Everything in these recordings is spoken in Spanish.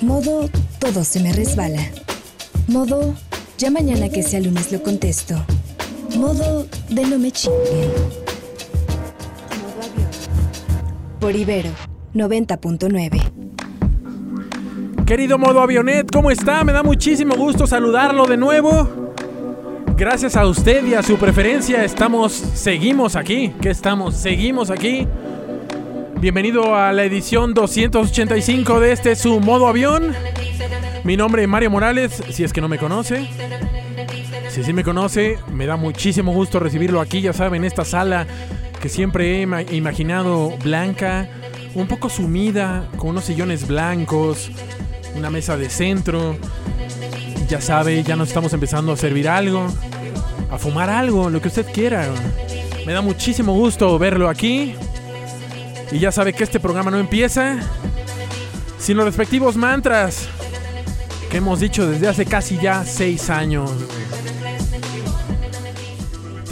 Modo todo se me resbala. Modo ya mañana que sea lunes lo contesto. Modo de no me chinguen. Por Ibero 90.9. Querido modo avionet, ¿cómo está? Me da muchísimo gusto saludarlo de nuevo. Gracias a usted y a su preferencia estamos, seguimos aquí. ¿Qué estamos? Seguimos aquí. Bienvenido a la edición 285 de este su modo avión. Mi nombre es Mario Morales, si es que no me conoce. Si sí me conoce, me da muchísimo gusto recibirlo aquí, ya saben, en esta sala que siempre he ima- imaginado blanca, un poco sumida, con unos sillones blancos, una mesa de centro. Ya sabe, ya nos estamos empezando a servir algo, a fumar algo, lo que usted quiera. Me da muchísimo gusto verlo aquí. Y ya sabe que este programa no empieza sin los respectivos mantras que hemos dicho desde hace casi ya seis años.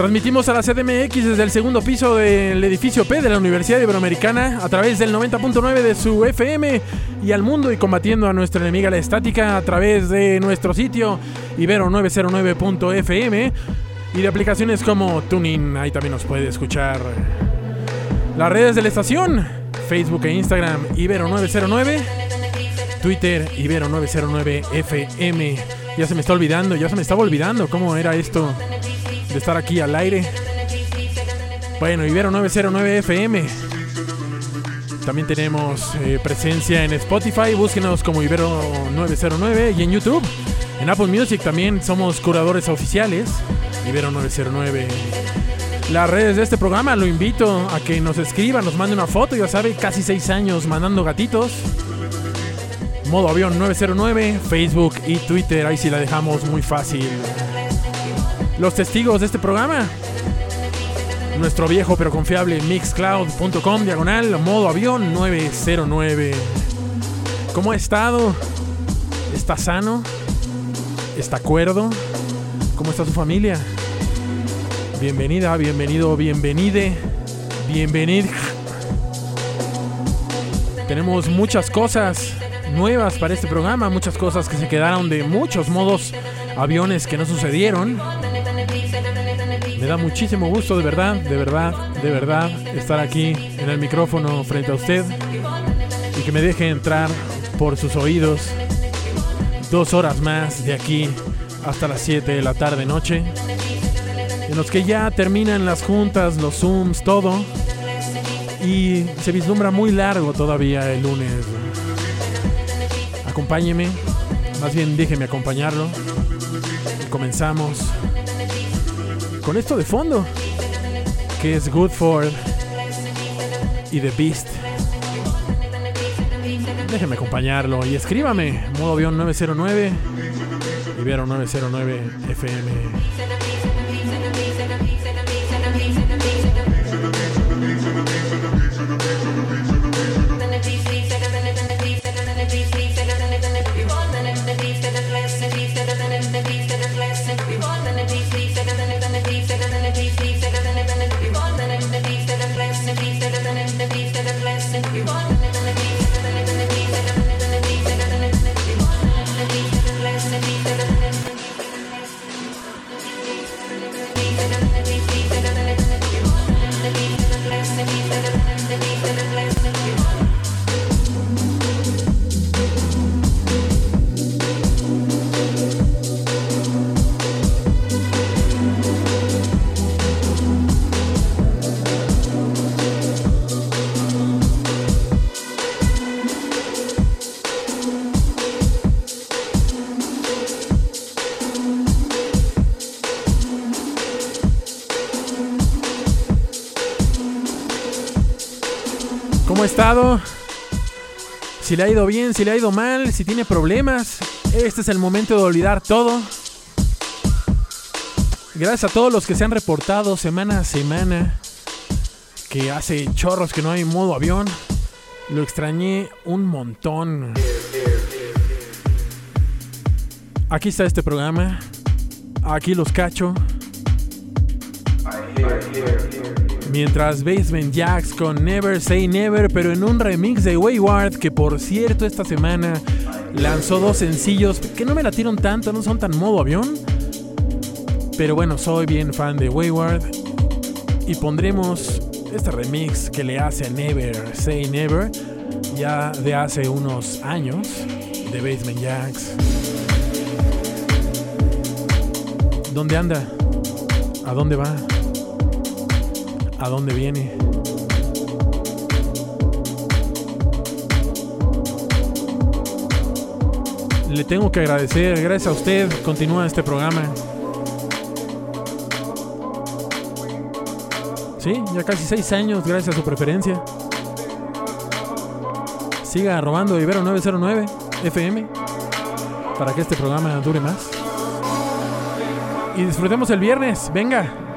Transmitimos a la CDMX desde el segundo piso del edificio P de la Universidad Iberoamericana a través del 90.9 de su FM y al mundo y combatiendo a nuestra enemiga la estática a través de nuestro sitio ibero909.fm y de aplicaciones como TuneIn, ahí también nos puede escuchar. Las redes de la estación, Facebook e Instagram Ibero909, Twitter Ibero909FM. Ya se me está olvidando, ya se me estaba olvidando cómo era esto de estar aquí al aire. Bueno, Ibero 909 FM. También tenemos eh, presencia en Spotify, búsquenos como Ibero 909 y en YouTube. En Apple Music también somos curadores oficiales, Ibero 909. Las redes de este programa lo invito a que nos escriban, nos mande una foto, ya sabe, casi seis años mandando gatitos. Modo avión 909, Facebook y Twitter, ahí sí la dejamos muy fácil los testigos de este programa. Nuestro viejo pero confiable mixcloud.com diagonal modo avión 909. ¿Cómo ha estado? ¿Está sano? ¿Está cuerdo? ¿Cómo está su familia? Bienvenida, bienvenido, bienvenide, bienvenid. Tenemos muchas cosas nuevas para este programa, muchas cosas que se quedaron de muchos modos aviones que no sucedieron. Me da muchísimo gusto, de verdad, de verdad, de verdad, estar aquí en el micrófono frente a usted y que me deje entrar por sus oídos dos horas más de aquí hasta las 7 de la tarde noche, en los que ya terminan las juntas, los zooms, todo, y se vislumbra muy largo todavía el lunes. Acompáñeme, más bien déjeme acompañarlo. Y comenzamos con esto de fondo, que es Good for y The Beast. Déjeme acompañarlo y escríbame, modo avión 909, Ibero 909 FM. Si le ha ido bien, si le ha ido mal, si tiene problemas, este es el momento de olvidar todo. Gracias a todos los que se han reportado semana a semana, que hace chorros que no hay modo avión. Lo extrañé un montón. Aquí está este programa. Aquí los cacho. Mientras Basement Jacks con Never Say Never, pero en un remix de Wayward, que por cierto esta semana lanzó dos sencillos que no me latieron tanto, no son tan modo avión. Pero bueno, soy bien fan de Wayward. Y pondremos este remix que le hace a Never Say Never, ya de hace unos años, de Basement Jacks. ¿Dónde anda? ¿A dónde va? ¿A dónde viene? Le tengo que agradecer, gracias a usted, continúa este programa. Sí, ya casi seis años, gracias a su preferencia. Siga robando Ibero 909 FM para que este programa dure más y disfrutemos el viernes. Venga.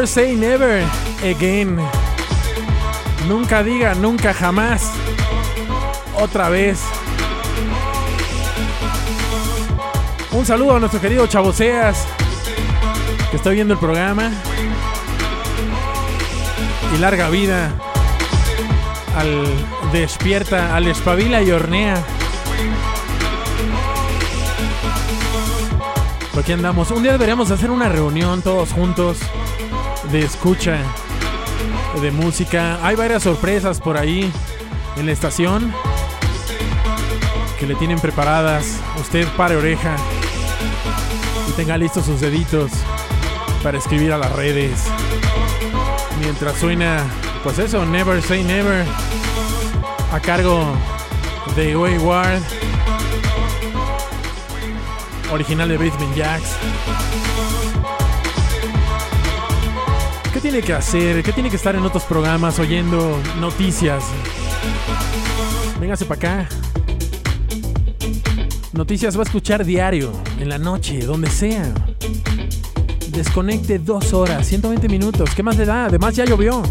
Never say never again. Nunca diga nunca jamás. Otra vez. Un saludo a nuestro querido Chavoseas que está viendo el programa. Y larga vida al despierta, al espabila y hornea. aquí andamos. Un día deberíamos hacer una reunión todos juntos de escucha de música. Hay varias sorpresas por ahí en la estación que le tienen preparadas. Usted pare oreja y tenga listos sus deditos para escribir a las redes. Mientras suena, pues eso, Never Say Never, a cargo de Wayward original de Basement Jacks. ¿Qué tiene que hacer? ¿Qué tiene que estar en otros programas oyendo noticias? Véngase para acá. Noticias va a escuchar diario, en la noche, donde sea. Desconecte dos horas, 120 minutos. ¿Qué más le da? Además ya llovió.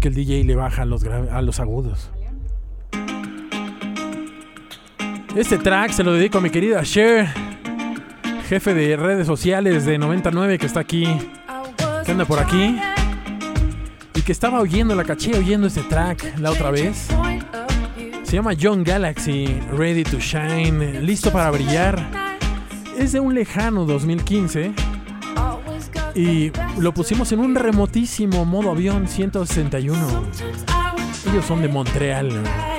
Que el DJ le baja a los, a los agudos. Este track se lo dedico a mi querida Cher, jefe de redes sociales de 99 que está aquí, que anda por aquí y que estaba oyendo, la caché oyendo este track la otra vez. Se llama John Galaxy, Ready to Shine, listo para brillar. Es de un lejano 2015 y lo pusimos en un remotísimo modo avión 161. Ellos son de Montreal.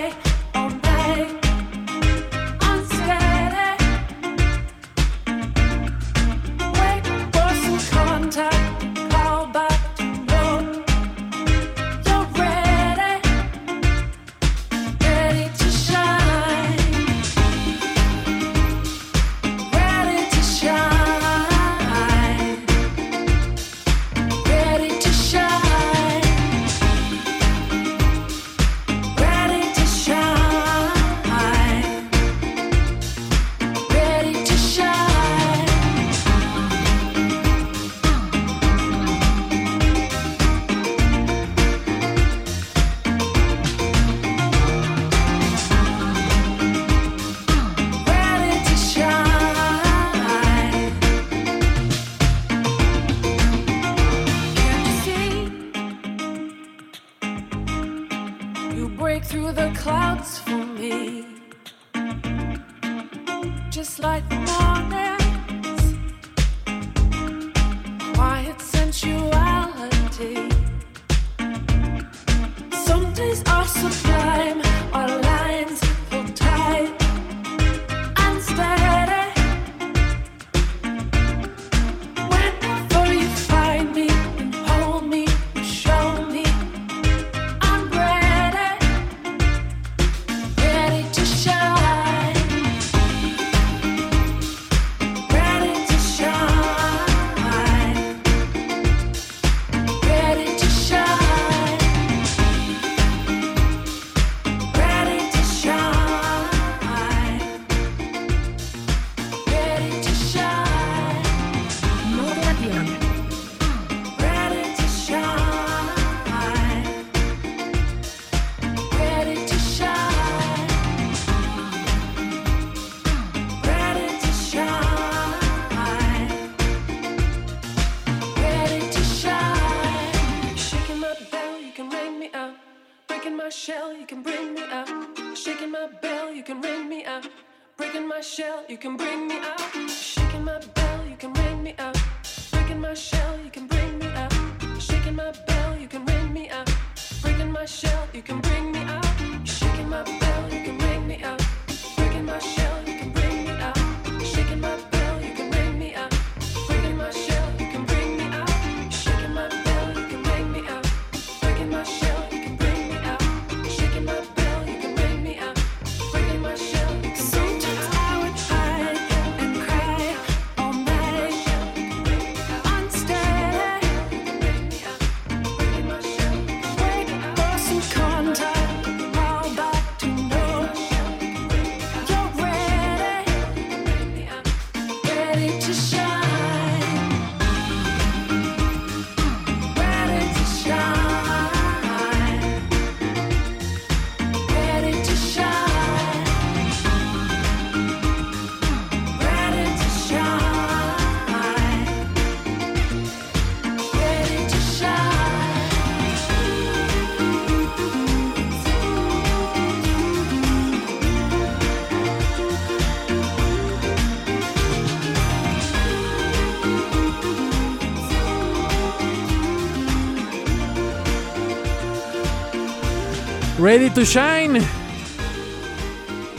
Ready to shine.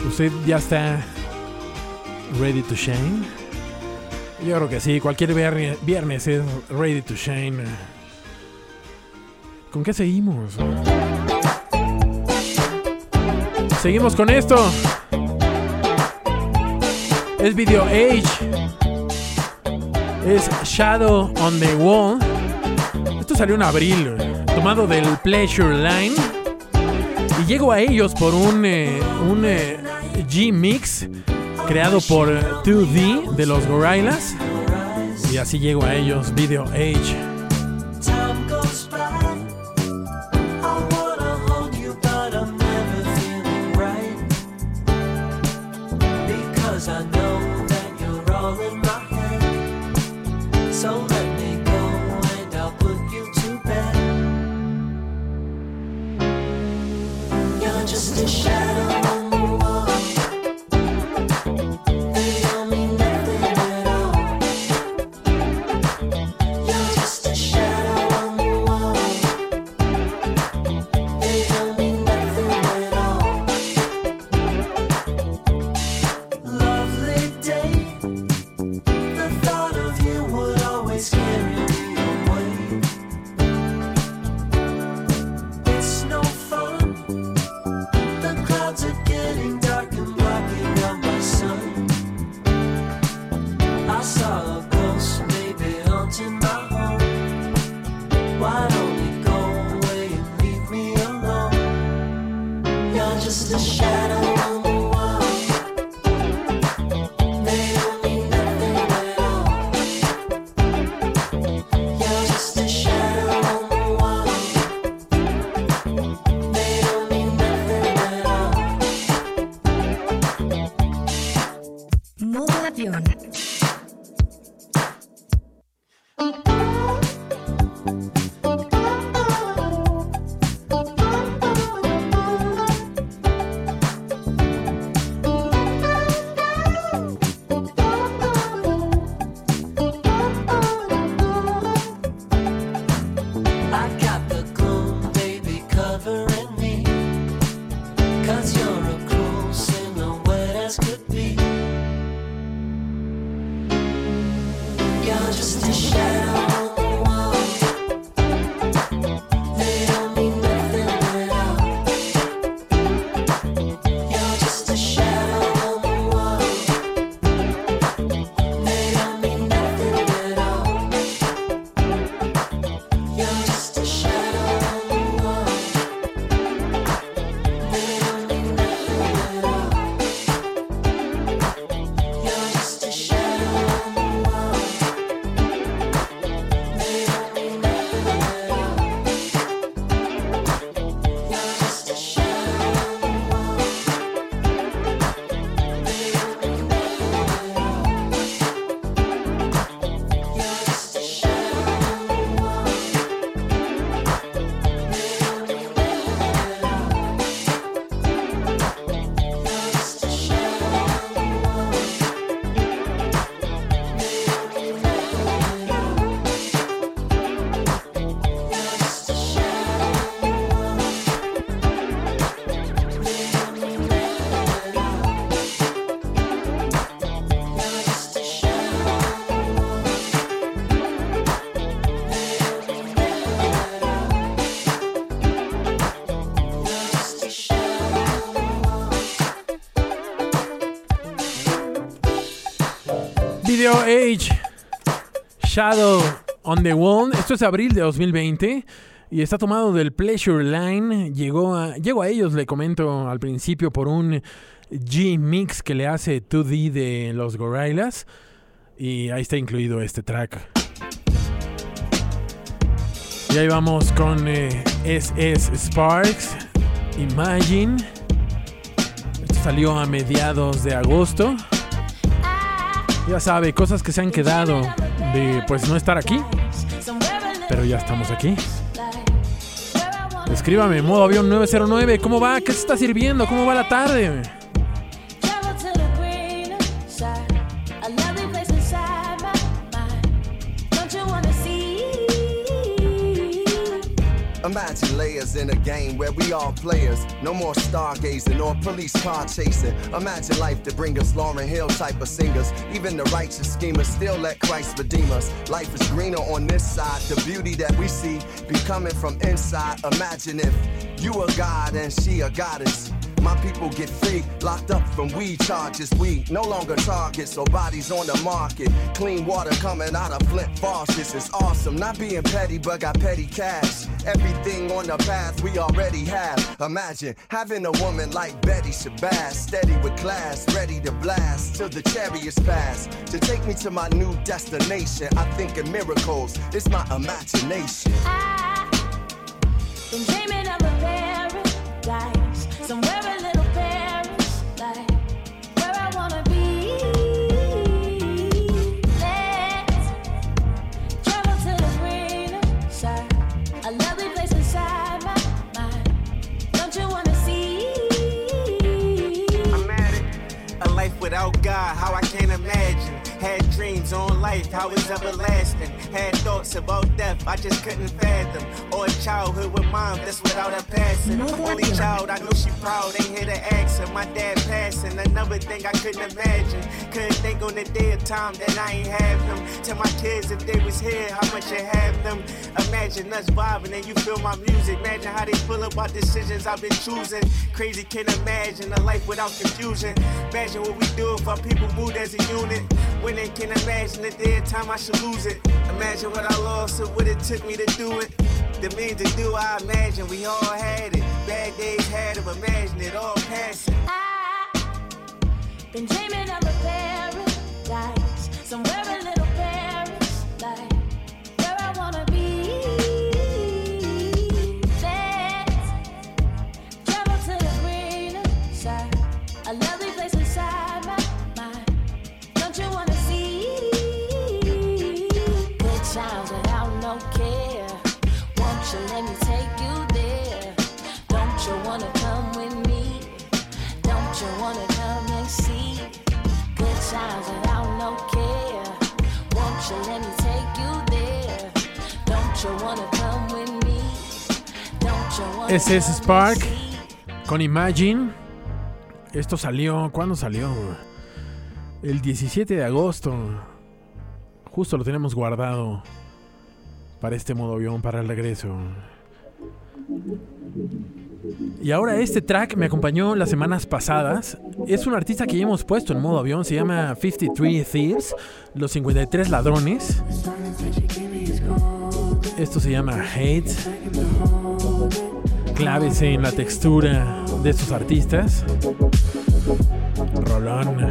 ¿Usted ya está ready to shine? Yo creo que sí, cualquier viernes es ready to shine. ¿Con qué seguimos? Seguimos con esto. Es Video Age. Es Shadow on the Wall. Esto salió en abril, tomado del Pleasure Line. Y llego a ellos por un, eh, un eh, G-Mix creado por 2D de los Gorillaz. Y así llego a ellos, Video Age. Age, Shadow on the Wall. Esto es abril de 2020 y está tomado del Pleasure Line. Llegó a, llego a ellos, le comento al principio, por un G-Mix que le hace 2D de los Gorillaz. Y ahí está incluido este track. Y ahí vamos con SS eh, Sparks, Imagine. Esto salió a mediados de agosto. Ya sabe, cosas que se han quedado de pues no estar aquí. Pero ya estamos aquí. Escríbame, modo avión 909, ¿cómo va? ¿Qué se está sirviendo? ¿Cómo va la tarde? Imagine layers in a game where we all players. No more stargazing or police car chasing. Imagine life to bring us Lauren Hill type of singers. Even the righteous schemers still let Christ redeem us. Life is greener on this side. The beauty that we see be coming from inside. Imagine if you a god and she a goddess. My people get free, locked up from weed charges. We no longer targets, so bodies on the market. Clean water coming out of Flint faucets. It's awesome. Not being petty, but got petty cash. Everything on the path we already have. Imagine having a woman like Betty Shabazz, steady with class, ready to blast till the chariots pass. To take me to my new destination, I think in miracles. It's my imagination. I've been dreaming of a paradise God, how I can't imagine. Had dreams on life, how it's everlasting. Had thoughts about death, I just couldn't fathom. Or a childhood with mom, that's without a passing. Only child, I know she proud, ain't here to ask her. My dad passing, another thing I couldn't imagine. Couldn't think on the day of time that I ain't have them. Tell my kids if they was here, how much you have them. Imagine us vibing and you feel my music. Imagine how they feel about decisions I've been choosing. Crazy can't imagine a life without confusion. Imagine what we do if our people moved as a unit. When they can imagine the day of time I should lose it. Imagine what I lost and what it took me to do it. The means to do, I imagine we all had it. Bad days had them, imagine it all passing. I've been dreaming of a paradise Ese es Spark con Imagine. Esto salió, ¿cuándo salió? El 17 de agosto. Justo lo tenemos guardado para este modo avión, para el regreso. Y ahora este track me acompañó las semanas pasadas. Es un artista que ya hemos puesto en modo avión, se llama 53 Thieves, los 53 ladrones. Esto se llama Hate. Claves en la textura de estos artistas. Rolón.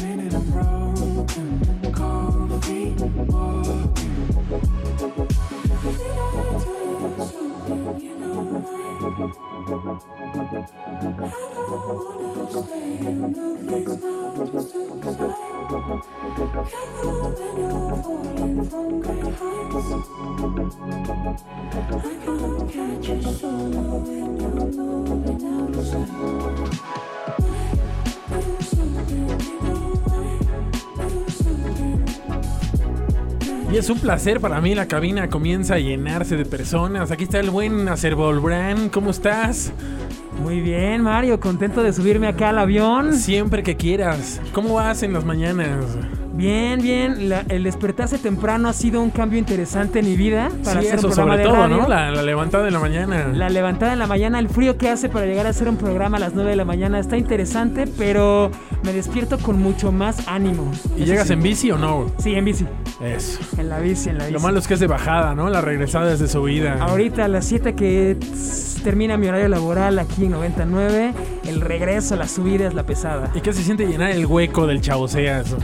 Y es un placer para mí, la cabina comienza a llenarse de personas. Aquí está el buen Acervolbrand, ¿cómo estás? Muy bien, Mario, contento de subirme acá al avión. Siempre que quieras. ¿Cómo vas en las mañanas? Bien, bien. La- el despertarse temprano ha sido un cambio interesante en mi vida para sí, hacer eso un programa sobre de todo, radio. ¿no? La, la levantada de la mañana. La levantada en la mañana, el frío que hace para llegar a hacer un programa a las 9 de la mañana está interesante, pero me despierto con mucho más ánimo. ¿Y Eso llegas sí. en bici o no? Sí, en bici. Eso. En la bici, en la bici. Lo malo es que es de bajada, ¿no? La regresada es de subida. Ahorita a las 7 que termina mi horario laboral aquí en 99, el regreso, la subida es la pesada. ¿Y qué se siente llenar el hueco del chavoseas?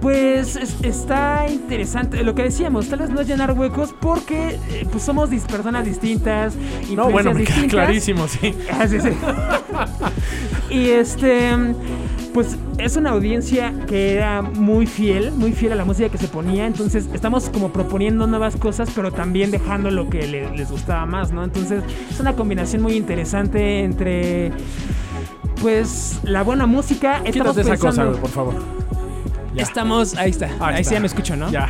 Pues es- está interesante lo que decíamos, tal vez no es llenar huecos porque eh, pues somos dis- personas distintas, No, bueno, influencias me queda distintas. clarísimo, sí. Ah, sí, sí. y este, pues es una audiencia que era muy fiel, muy fiel a la música que se ponía. Entonces estamos como proponiendo nuevas cosas, pero también dejando lo que le- les gustaba más, ¿no? Entonces es una combinación muy interesante entre, pues, la buena música. Quítate esa cosa, por favor. Ya. Estamos, ahí está, ahí, sí está. ya me escucho, ¿no? Ya.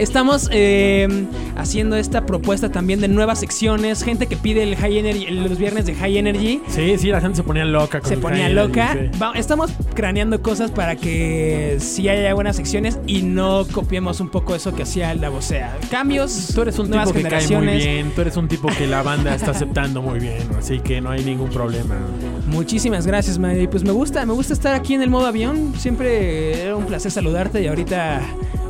Estamos eh, haciendo esta propuesta también de nuevas secciones, gente que pide el High Energy, los viernes de High Energy. Sí, sí, la gente se ponía loca con Se el ponía High loca. Energy, sí. Va- estamos craneando cosas para que sí haya buenas secciones y no copiemos un poco eso que hacía la vocea. Cambios, Tú eres un nuevas tipo que cae muy bien, tú eres un tipo que la banda está aceptando muy bien, así que no hay ningún problema. Muchísimas gracias, Madre. Pues me gusta, me gusta estar aquí en el modo avión. Siempre era un placer saludarte y ahorita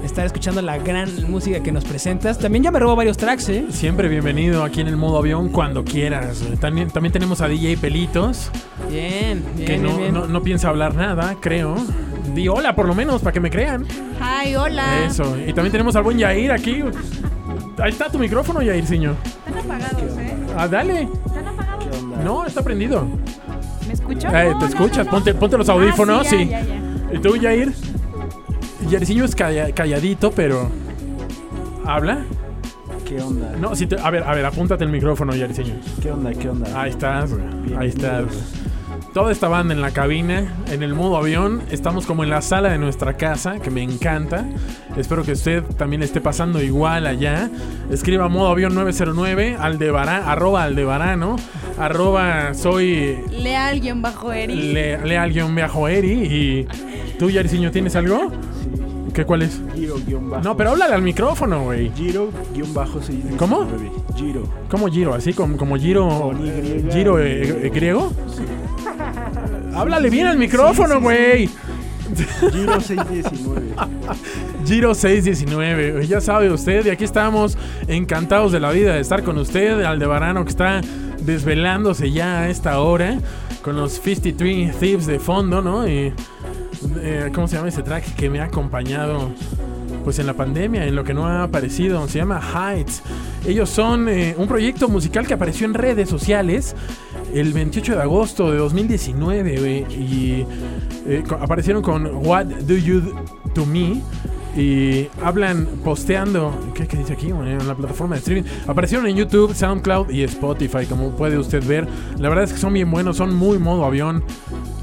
estar escuchando la gran música que nos presentas. También ya me robo varios tracks, ¿eh? Siempre bienvenido aquí en el modo avión cuando quieras. También, también tenemos a DJ Pelitos, Bien, bien, que no, bien, no- no piensa hablar nada, creo. Di hola por lo menos, para que me crean. Ay, hola. Eso. Y también tenemos al buen Yair aquí. Ahí está tu micrófono, Yairciño. Están apagados, ¿eh? Ah, dale. Están apagados. No, está prendido. ¿Me escucho? Eh, te no, escuchas, no, no. Ponte, ponte los Ah, audífonos, sí. sí. ya, ya, ya. ¿Y tú, Yair? Yairciño es calla- calladito, pero. ¿Habla? ¿Qué onda? No, si te- a ver, a ver, apúntate el micrófono, Yairciño. ¿Qué onda? ¿Qué onda? Ahí estás, güey. Ahí estás. Toda esta banda en la cabina, en el modo avión. Estamos como en la sala de nuestra casa, que me encanta. Espero que usted también esté pasando igual allá. Escriba modo avión 909, aldebarán, arroba aldebarano, arroba soy Lea alguien bajo Eri. le, leal guion viajo eri. Y tú, Yariciño, ¿tienes algo? Sí. ¿Qué cuál es? Giro guion bajo. No, pero háblale al micrófono, güey. Giro guion bajo 619. ¿Cómo? Giro. ¿Cómo giro? ¿Así como, como giro, Con Y, giro y- eh, eh, griego? Háblale bien al micrófono, güey. Giro 619. Giro 619, ya sabe usted, y aquí estamos encantados de la vida de estar con usted, Aldebarano que está desvelándose ya a esta hora con los 53 Thieves de fondo, ¿no? Y, eh, ¿Cómo se llama ese track que me ha acompañado? Pues en la pandemia, en lo que no ha aparecido, se llama Heights. Ellos son eh, un proyecto musical que apareció en redes sociales el 28 de agosto de 2019, güey, y eh, aparecieron con What Do You Do To Me y hablan posteando, ¿qué, qué dice aquí? En la plataforma de streaming. Aparecieron en YouTube, SoundCloud y Spotify, como puede usted ver. La verdad es que son bien buenos, son muy modo avión.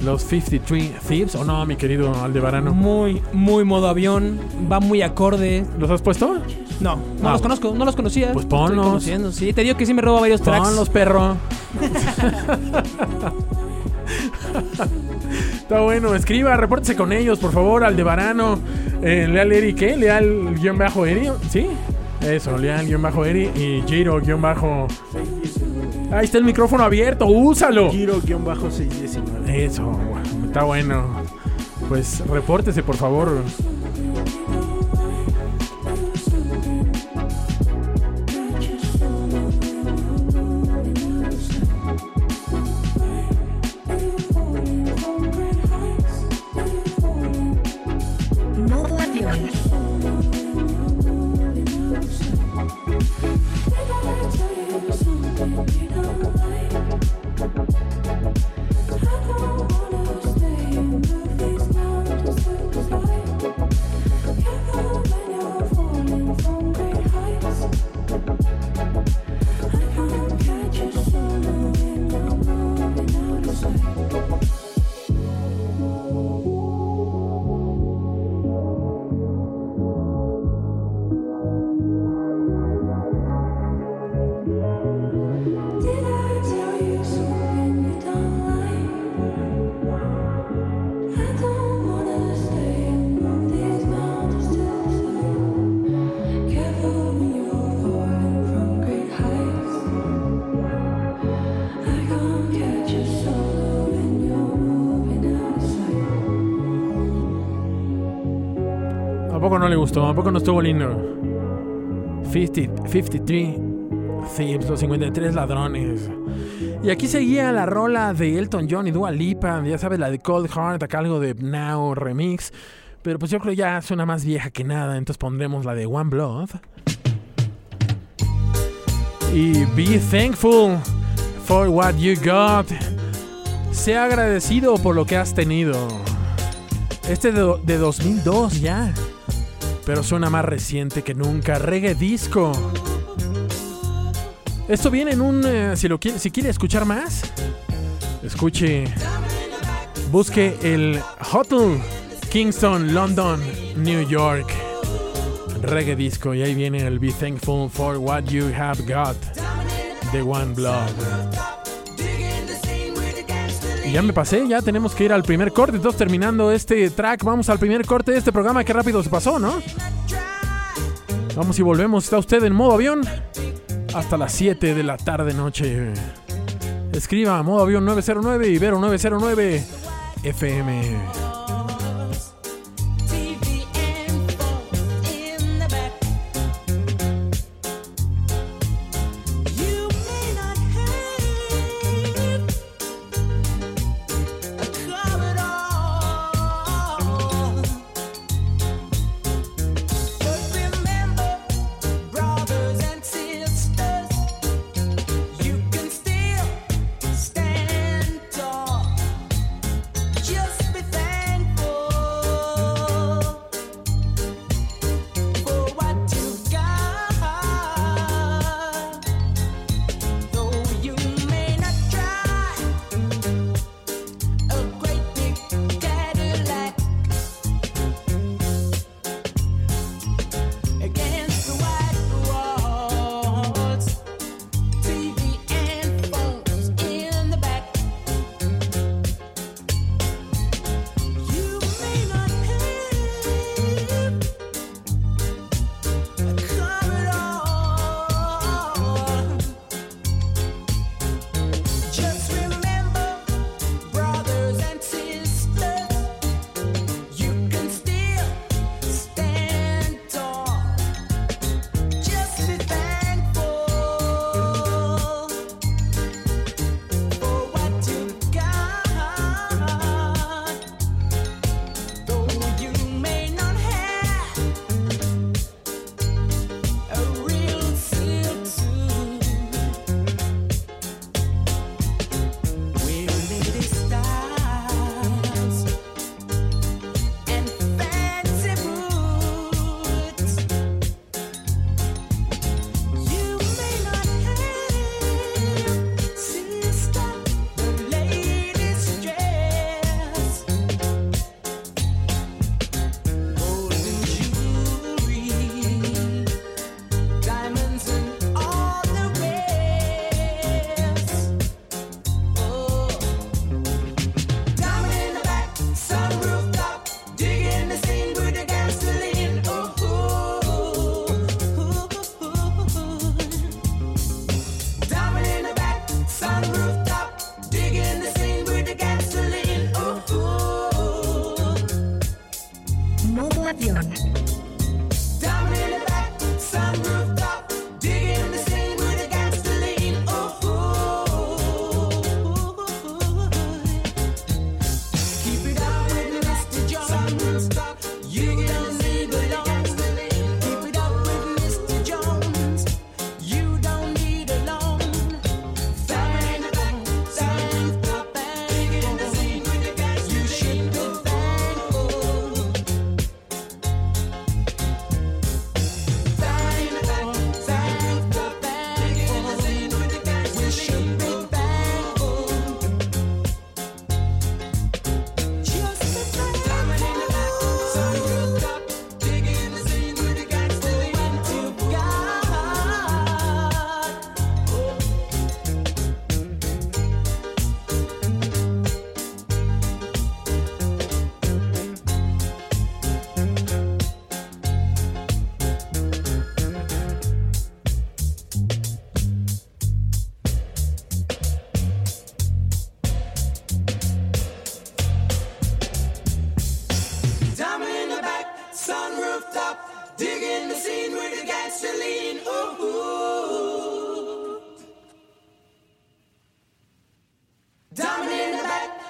Los 53 Thieves, ¿o no, mi querido Aldebarano? Muy, muy modo avión. Va muy acorde. ¿Los has puesto? No, no Ah, los conozco, no los conocía. pues Estoy ponlos. conociendo, Sí, te digo que sí me robo varios tracks. Ponlos, perro. Está bueno, escriba, repórtese con ellos, por favor, Aldebarano. Eh, Leal Eri, ¿qué? Leal guion bajo Eri, ¿sí? Eso, Leal guion bajo Eri y Giro guion bajo. 619. Ahí está el micrófono abierto, úsalo. Giro guion bajo 619. Eso, está bueno. Pues repórtese, por favor. Gustó? ¿A poco no estuvo lindo? 50, 53 Thieves, los 53 ladrones. Y aquí seguía la rola de Elton John y Dua Lipa, ya sabes, la de Cold Heart, acá algo de Now Remix. Pero pues yo creo ya suena más vieja que nada, entonces pondremos la de One Blood. Y be thankful for what you got. Sea agradecido por lo que has tenido. Este de, de 2002 ya. Pero suena más reciente que nunca. Reggae disco. Esto viene en un. eh, si, lo quiere, si quiere escuchar más, escuche. Busque el Hotel Kingston, London, New York. Reggae disco. Y ahí viene el Be Thankful for What You Have Got. The One Blood. Ya me pasé, ya tenemos que ir al primer corte. Entonces, terminando este track, vamos al primer corte de este programa. Qué rápido se pasó, ¿no? Vamos y volvemos. Está usted en modo avión hasta las 7 de la tarde noche. Escriba modo avión 909 y Vero 909 FM.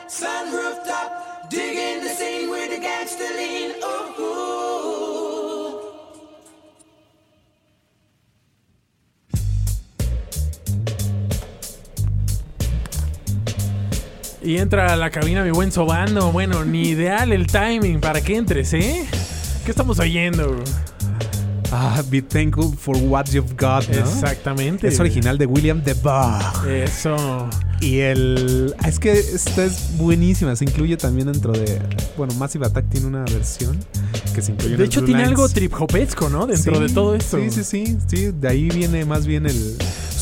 sunroof top, digging the scene with the gangster lean. Ooh, ooh. Y entra a la cabina mi buen sobando. Bueno, ni ideal el timing para que entres, ¿eh? ¿Qué estamos oyendo? Ah, be thankful for what you've got, ¿no? Exactamente. Es original de William de Bach. Eso. Y el. Es que esta es buenísima. Se incluye también dentro de. Bueno, Massive Attack tiene una versión que se incluye en De el hecho, tiene Lines. algo trip hopesco, ¿no? Dentro Sí, de todo esto. Sí, sí, sí, sí. De ahí viene más bien el,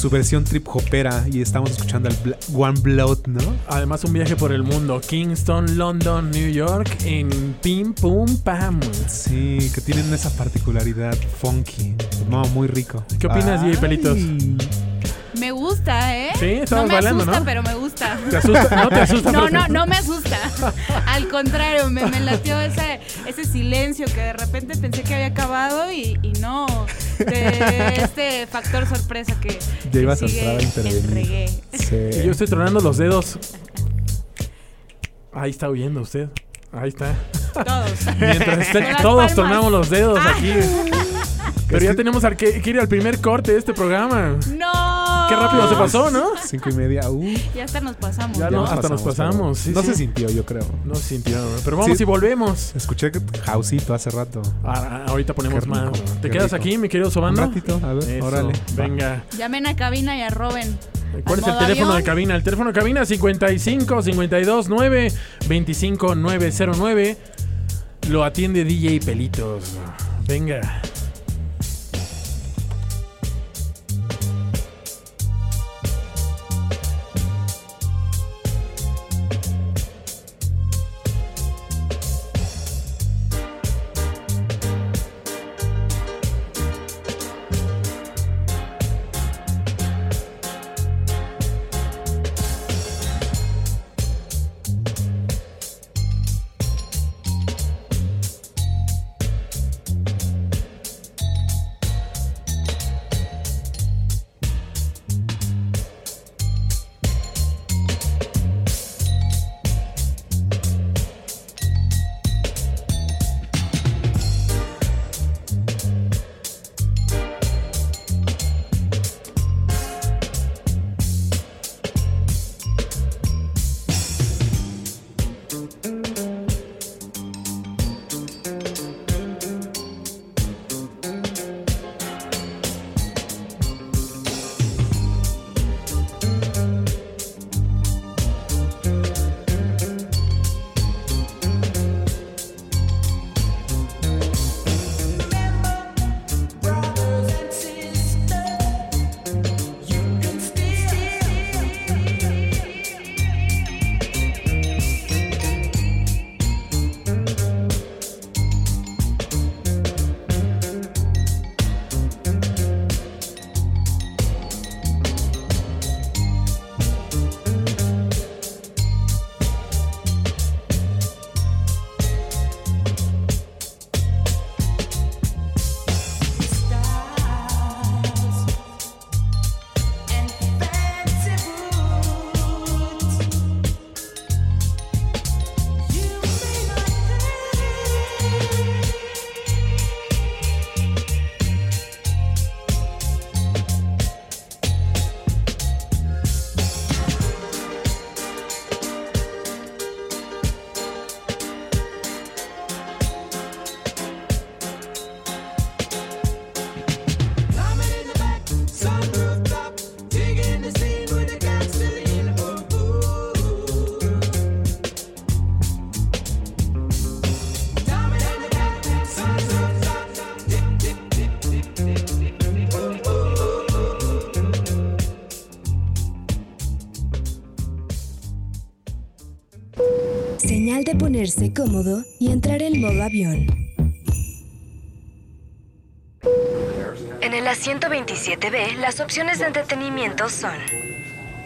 su versión trip hopera. Y estamos escuchando el Bla- One Blood, ¿no? Además, un viaje por el mundo. Kingston, London, New York, en pim, pum, pam. Sí, que tienen esa particularidad funky. No, muy rico. ¿Qué opinas, DJ Pelitos? Me gusta. Sí, estamos no me bailando, asusta, ¿no? pero me gusta. ¿Te asusta? ¿No te asusta? No, no, no me asusta. Al contrario, me, me latió ese, ese silencio que de repente pensé que había acabado y, y no. De este factor sorpresa que, Ya que ibas a entrar intervenir. Sí. Y yo estoy tronando los dedos. Ahí está oyendo usted. Ahí está. Todos. Mientras esté- todos palmas. tronamos los dedos aquí. Pero ya tenemos al que, que ir al primer corte de este programa. ¡No! Qué rápido se pasó, ¿no? Cinco y media. Uh, Ya hasta nos pasamos. Ya ya no, nos hasta nos pasamos. sí, no sí. se sintió, yo creo. No se sintió. Pero vamos Sí. y volvemos. Escuché que Jausito hace rato. Ah, ahorita ponemos más. ¿Te quedas rico. aquí, mi querido Un Sobando? ratito, a ver, Eso, órale. Venga. Llamen a cabina y a Robin. ¿Cuál es el teléfono de cabina? El teléfono de cabina 55 52 9 25 909. Lo atiende DJ Pelitos. Venga. Ponerse cómodo y entrar en modo avión. En el asiento 27B, las opciones de entretenimiento son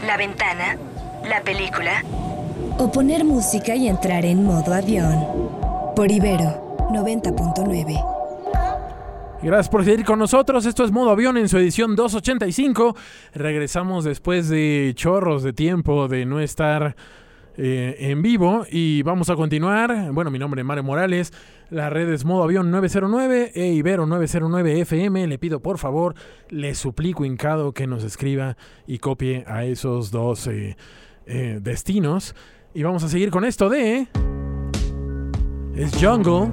la ventana, la película o poner música y entrar en modo avión. Por Ibero 90.9. Gracias por seguir con nosotros. Esto es Modo Avión en su edición 285. Regresamos después de chorros de tiempo de no estar eh, en vivo y vamos a continuar. Bueno, mi nombre es Mario Morales. La red es Modo Avión 909 e Ibero 909 FM. Le pido por favor, le suplico hincado que nos escriba y copie a esos dos eh, eh, destinos. Y vamos a seguir con esto de... Es Jungle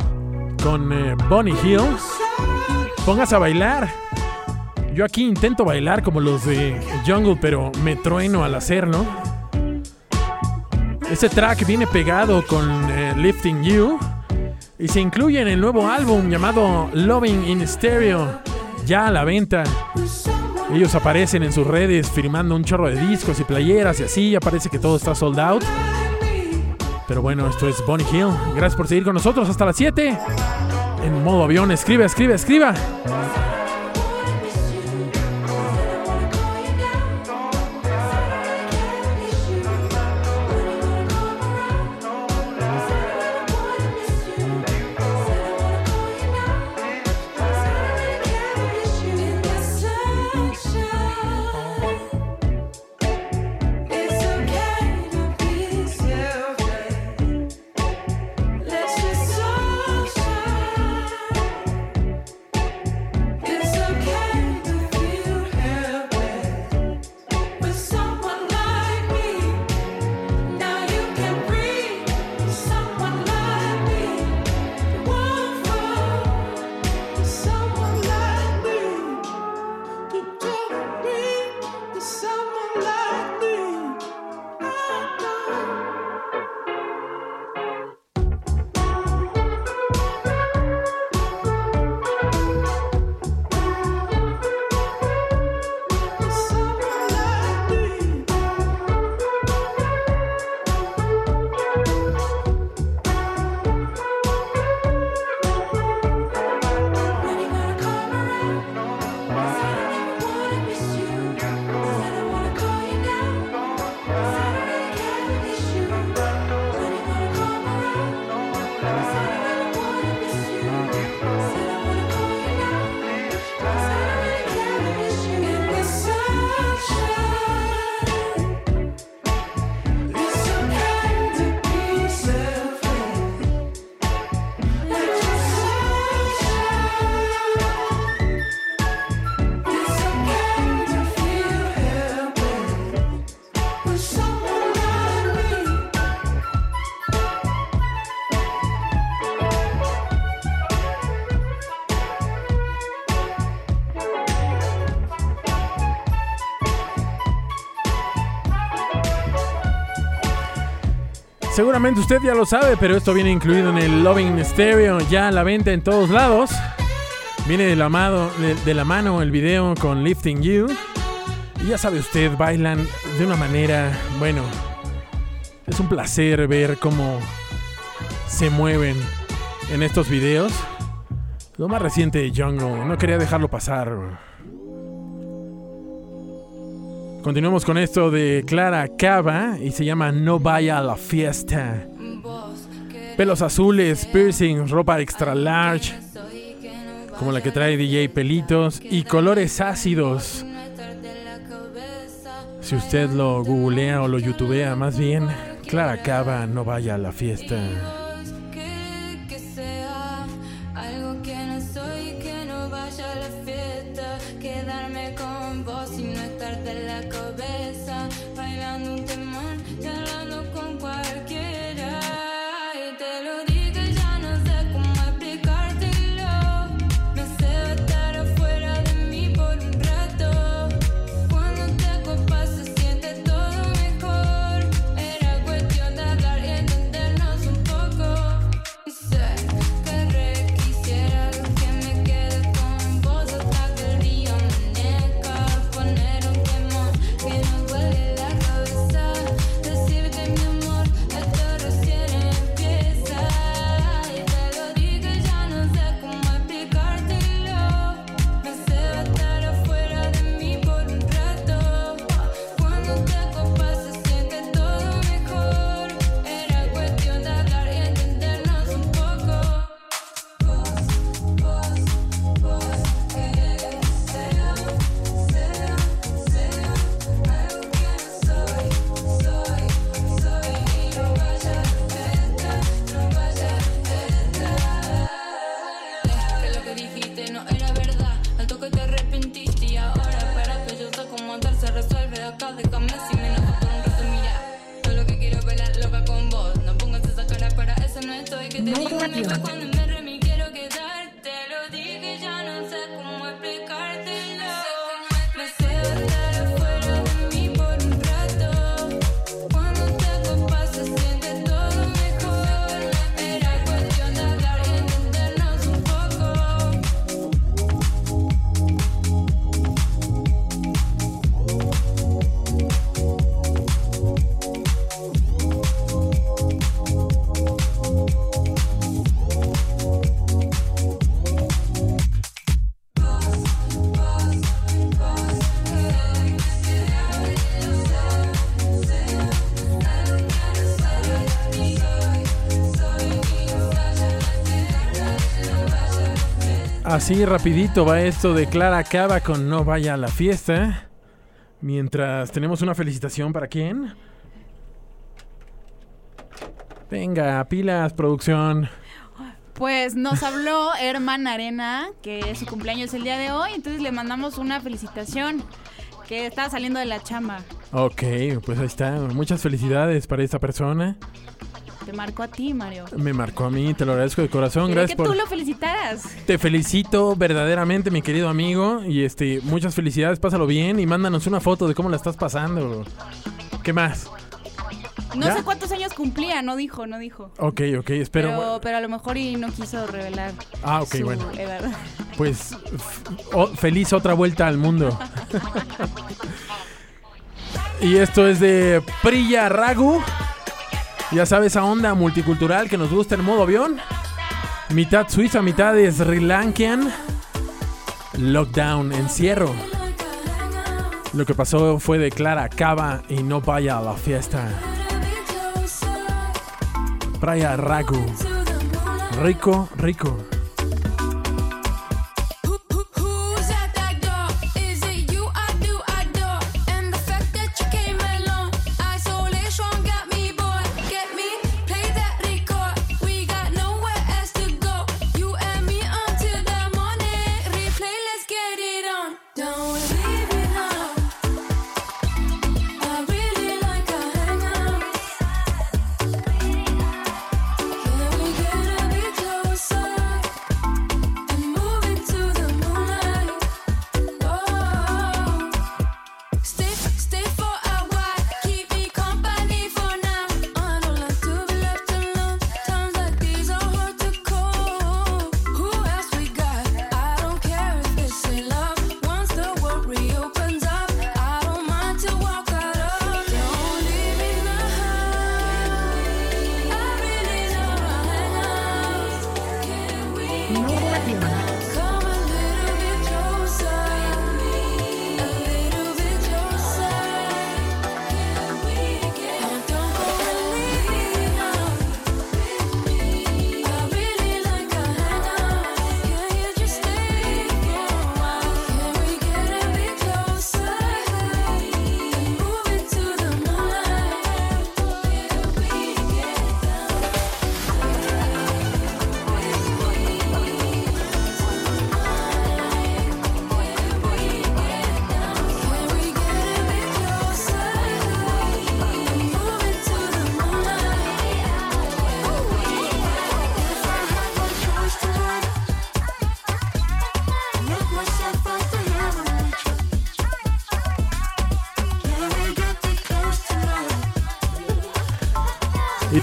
con Bonnie Hill. Pongas a bailar. Yo aquí intento bailar como los de Jungle, pero me trueno al hacerlo. Este track viene pegado con eh, Lifting You y se incluye en el nuevo álbum llamado Loving in Stereo, ya a la venta. Ellos aparecen en sus redes firmando un chorro de discos y playeras y así, ya parece que todo está sold out. Pero bueno, esto es Bonnie Hill. Gracias por seguir con nosotros hasta las 7. En modo avión, escribe, escribe, escriba. Seguramente usted ya lo sabe, pero esto viene incluido en el Loving Stereo, ya a la venta en todos lados. Viene de la, mano, de, la mano el video con Lifting You. Y ya sabe usted, bailan de una manera, bueno, es un placer ver cómo se mueven en estos videos. Lo más reciente de Jungle, no quería dejarlo pasar. Continuamos con esto de Clara Cava y se llama No vaya a la fiesta. Pelos azules, piercing, ropa extra large, como la que trae DJ Pelitos, y colores ácidos. Si usted lo googlea o lo youtubea, más bien, Clara Cava, no vaya a la fiesta. Así rapidito va esto de Clara Cava con No vaya a la fiesta. Mientras tenemos una felicitación para quién. Venga, pilas, producción. Pues nos habló Herman Arena, que su cumpleaños el día de hoy, entonces le mandamos una felicitación, que está saliendo de la chamba. Ok, pues ahí está. Muchas felicidades para esta persona. Te marcó a ti, Mario. Me marcó a mí, te lo agradezco de corazón. Quería Gracias que tú lo felicitaras. Te felicito verdaderamente, mi querido amigo. Y este, muchas felicidades, pásalo bien y mándanos una foto de cómo la estás pasando. ¿Qué más? No ¿Ya? sé cuántos años cumplía, no dijo, no dijo. Ok, ok, espero. Pero, pero a lo mejor y no quiso revelar Ah, ok, su bueno. edad. Pues feliz otra vuelta al mundo. y esto es de Priya Ragu. Ya sabes, esa onda multicultural que nos gusta en modo avión. Mitad suiza, mitad Sri Lankan. Lockdown, encierro. Lo que pasó fue de Clara Cava y no vaya a la fiesta. Priya Ragu. Rico, rico.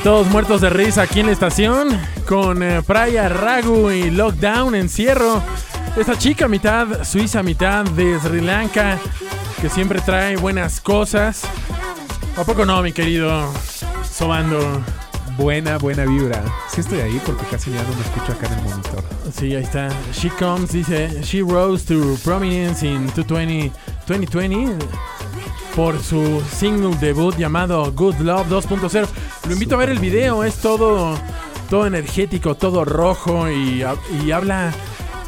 Todos muertos de risa aquí en la estación con eh, Praia Ragu y Lockdown, encierro. Esta chica, mitad suiza, mitad de Sri Lanka, que siempre trae buenas cosas. ¿A poco no, mi querido Sobando? Buena, buena vibra. Sí estoy ahí porque casi ya no me escucho acá en el monitor. Sí, ahí está. She comes, dice, she rose to prominence in 220 2020 por su single debut llamado Good Love 2.0. Lo invito a ver el video, es todo, todo energético, todo rojo y, ha- y habla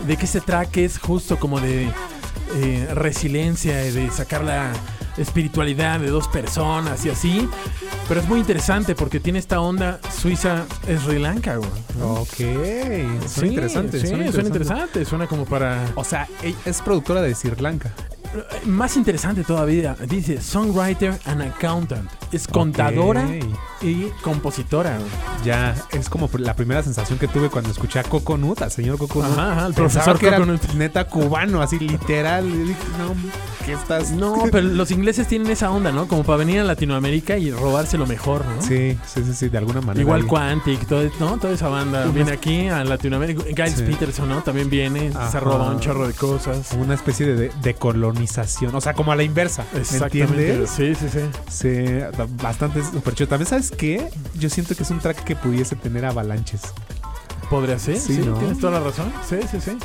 de que ese track es justo como de eh, resiliencia, de sacar la espiritualidad de dos personas y así. Pero es muy interesante porque tiene esta onda suiza Sri Lanka, güey. Ok. Suena Sí, interesante. sí, suena suena interesante. Suena como para. O sea, ella es productora de Sri Lanka. Más interesante todavía. Dice songwriter and accountant. Es contadora y compositora. Ya, es como la primera sensación que tuve cuando escuché a Coconut, al señor Coconut. Ajá, ajá, el profesor que era neta cubano, así literal. No, ¿qué estás? No, pero los ingleses tienen esa onda, ¿no? Como para venir a Latinoamérica y robarse lo mejor, ¿no? Sí, sí, sí, sí, de alguna manera. Igual. Quantic, todo, ¿no? Toda esa banda viene aquí a Latinoamérica. Giles Sí. Peterson, ¿no? También viene, se Ajá. roba un chorro de cosas. Una especie de, de o sea, como a la inversa. ¿Me Exactamente. entiendes? Sí, sí, sí. Sí, bastante súper chido. También, ¿sabes qué? Yo siento que es un track que pudiese tener avalanches. Podría ser, sí, Sí, ¿no? tienes toda la razón. Sí, sí, sí.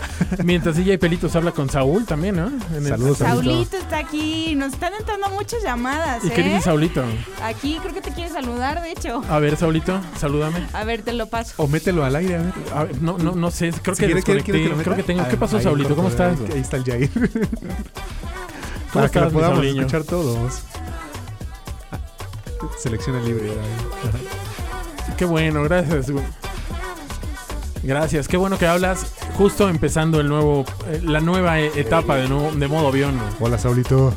Mientras DJ Pelitos habla con Saúl también, ¿no? En el- Saludos, Saulito. Saulito está aquí. Nos están entrando muchas llamadas, ¿Y ¿eh? qué dice Saulito? Aquí creo que te quiere saludar, de hecho. A ver, Saulito, salúdame. A ver, te lo paso. O mételo al aire, a ver. A ver, no, no, no sé, creo Si que quiere- quiere- desconecté. quiere que lo creo que tengo. ¿Qué pasó, ahí Saulito? ¿Cómo estás? Ahí, está el Jair. ¿Cómo Para que lo estás, mi podamos Sauliño? escuchar todos. Ah, Selecciona libre. Qué bueno, gracias. güey. Gracias, qué bueno que hablas justo empezando el nuevo, eh, la nueva eh, etapa de, nuevo- de modo avión. Hola, Saulito.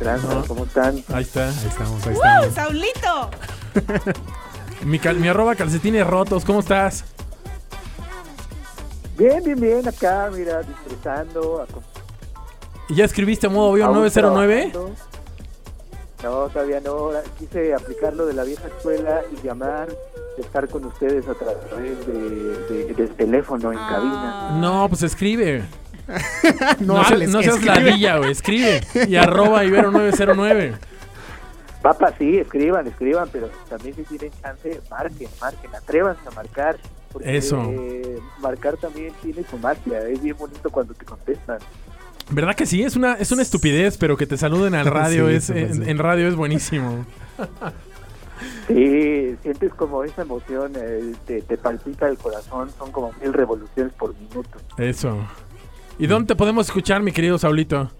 No. ¿Cómo están? Ahí está. Ahí estamos, ahí ¡Uh, estamos. Saulito! Mi, cal- mi arroba calcetines rotos, ¿cómo estás? Bien, bien, bien, acá, mira, disfrutando. acom- ¿Y ¿Ya escribiste modo avión aún 909? trabajando. No, todavía no. Quise aplicar lo de la vieja escuela y llamar, estar con ustedes a través de, de- del teléfono en cabina. No, pues escribe. No no, no seas ladilla, güey, escribe. Y arroba Ibero 909. Papá, sí, escriban, escriban, pero también si tienen chance, marquen, marquen, atrévanse a marcar. Porque, Eso. eh, marcar también tiene su magia, es bien bonito cuando te contestan. ¿Verdad que sí? Es una, es una estupidez, pero que te saluden al radio Sí, es, en radio es buenísimo. Sí, sientes como esa emoción, eh, te, te palpita el corazón, son como mil revoluciones por minuto. Eso. ¿Y dónde te podemos escuchar, mi querido Saulito?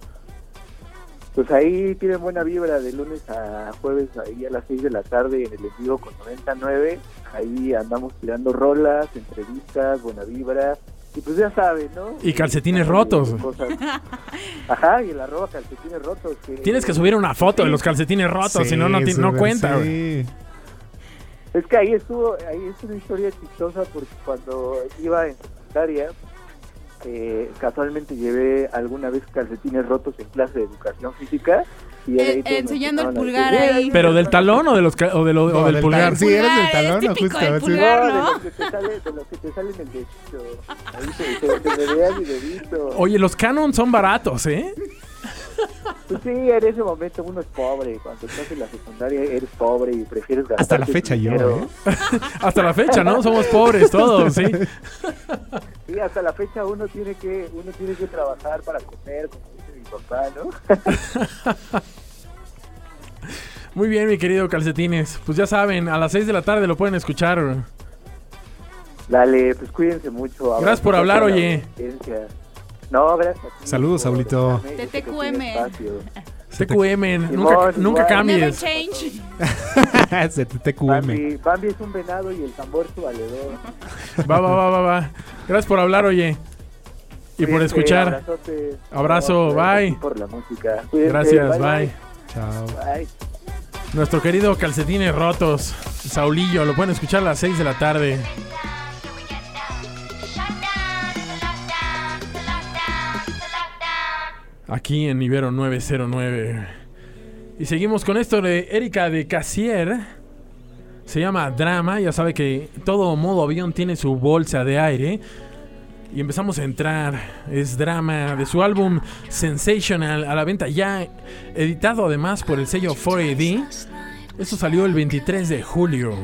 Pues ahí tienen buena vibra de lunes a jueves, ahí a las 6 de la tarde en el envío con 99. Ahí andamos tirando rolas, entrevistas, buena vibra. Y pues ya saben, ¿no? Y calcetines rotos. Ajá, y el arroba calcetines rotos. que- Tienes que subir una foto de los calcetines rotos, si no, no, no cuenta, sí. güey. Es que ahí estuvo, ahí es una historia chistosa porque cuando iba en secundaria, eh, casualmente llevé alguna vez calcetines rotos en clase de educación física. Eh, enseñando el pulgar ahí. ¿Pero del talón o, de los o, de lo- o No, del del pulgar? talón, sí, eres del talón, es típico justo, del sí. pulgar, No, ¿no? sale, de los que te salen el dedito. Ahí se, se, se me vea mi dedito. Oye, los Canon son baratos, ¿eh? Pues sí, en ese momento uno es pobre. Cuando estás en la secundaria eres pobre y prefieres gastar. Hasta la fecha yo, ¿eh? Hasta la fecha, ¿no? Somos pobres todos, sí. Sí, hasta la fecha uno tiene que uno tiene que trabajar para comer, mi papá, ¿no? Muy bien, mi querido Calcetines. Pues ya saben, a las 6 de la tarde lo pueden escuchar. Dale, pues cuídense mucho. Gracias por hablar, oye. No, gracias. Saludos, Saulito. TQM, nunca, nunca cambies. TQM. Bambi, Bambi es un venado y el tambor su valedor. Va, va, va, va, va. Gracias por hablar, oye. Y por escuchar. abrazote. Abrazo, bye. a ti por la música. Cuídense, Gracias, bye. Chao. Bye. Nuestro querido Calcetines Rotos, Saulillo, lo pueden escuchar a las 6 de la tarde. Aquí en Ibero 909. Y seguimos con esto de Erika de Casier. Se llama Drama. Ya sabe que todo modo avión tiene su bolsa de aire. Y empezamos a entrar. Es drama de su álbum Sensational a la venta ya editado además por el sello 4AD. Esto salió el 23 de julio.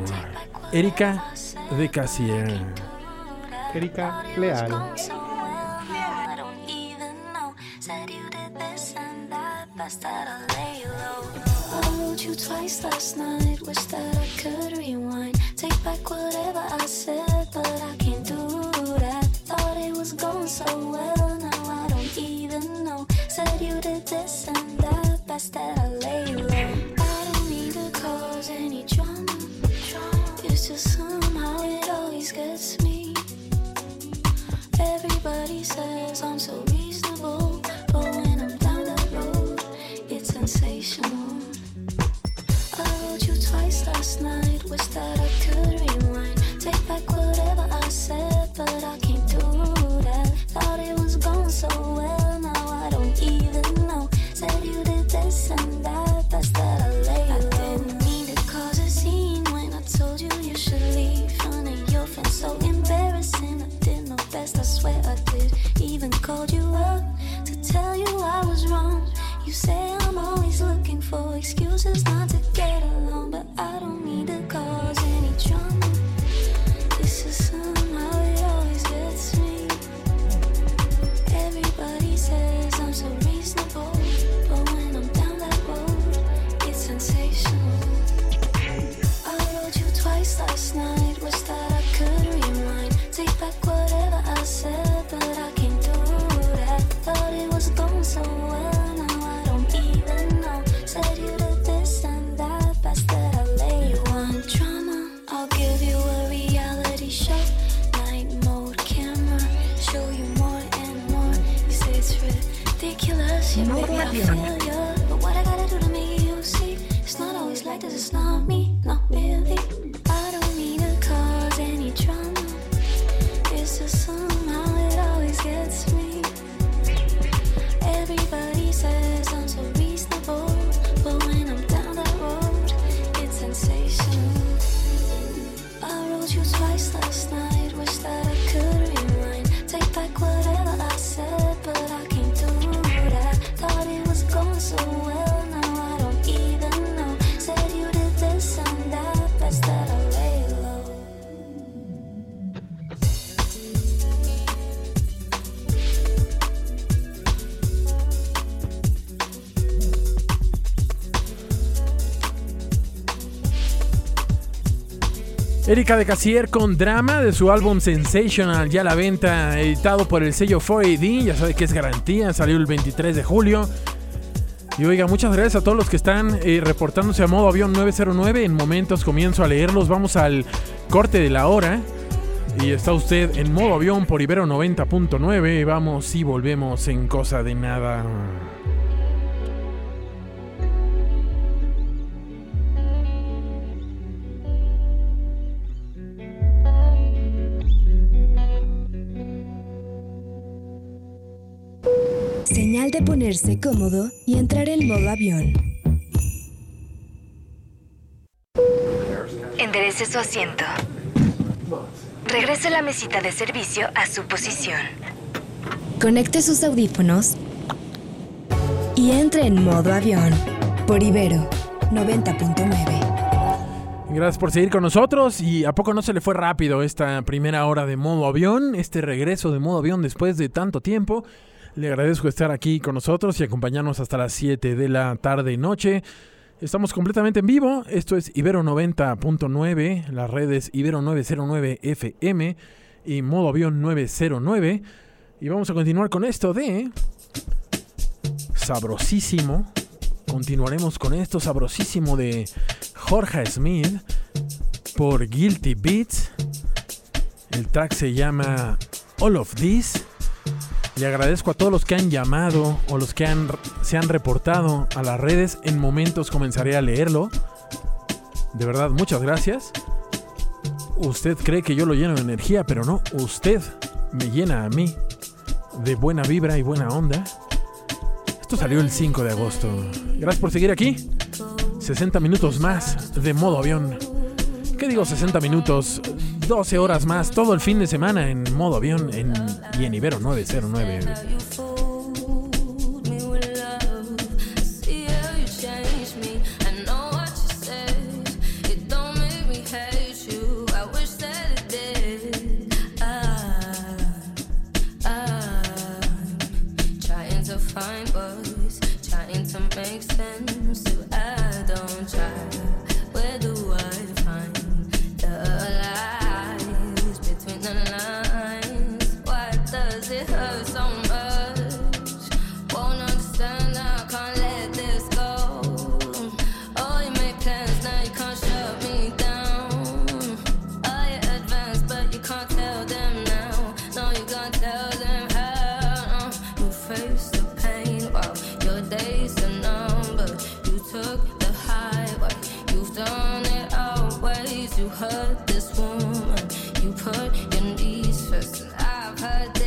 Erika de Casier. Erika Leal. I don't even know. Said you did this and that. Best that I lay low. I wrote you twice last night. Wish that I could rewind. Take back whatever I said, but I was going so well. Now I don't even know. Said you did this and that. Best that I lay low. I don't need to cause any drama. It's just somehow it always gets me. Everybody says I'm so reasonable, but when I'm down that road, it's sensational. I wrote you twice last night, wish that I could so well, now I don't even know. Said you did this and that, that's that I lay. I didn't mean to cause a scene when I told you you should leave. Of your friends, so embarrassing. I did my best, I swear I did. Even called you up to tell you I was wrong. You say I'm always looking for excuses not to get along, but I don't need to cause any drama. last night was that Yeah, Erika de Casier con drama de su álbum Sensational, ya a la venta, editado por el sello 4AD, ya sabe que es garantía, salió el 23 de julio. Y oiga, muchas gracias a todos los que están eh, reportándose a modo avión 909. En momentos comienzo a leerlos. Vamos al corte de la hora. Y está usted en modo avión por Ibero 90.9. Vamos y volvemos en cosa de nada. Ponerse cómodo y entrar en modo avión. Enderece su asiento. Regrese la mesita de servicio a su posición. Conecte sus audífonos y entre en modo avión por Ibero 90.9. Gracias por seguir con nosotros. ¿Y a poco no se le fue rápido esta primera hora de modo avión? Este regreso de modo avión después de tanto tiempo. Le agradezco estar aquí con nosotros y acompañarnos hasta las 7 de la tarde y noche. Estamos completamente en vivo. Esto es Ibero 90.9, las redes Ibero 909 FM y modo avión 909. Y vamos a continuar con esto de sabrosísimo. Continuaremos con esto sabrosísimo de Jorge Smith por Guilty Beats. El track se llama All of This. Le agradezco a todos los que han llamado o los que se han reportado a las redes. En momentos comenzaré a leerlo. De verdad, muchas gracias. Usted cree que yo lo lleno de energía, pero no. Usted me llena a mí de buena vibra y buena onda. Esto salió el 5 de agosto. Gracias por seguir aquí. 60 minutos más de modo avión. ¿Qué digo 60 minutos? 12 horas más, todo el fin de semana en modo avión en, y en Ibero 909. This woman, you put your knees first. And I've heard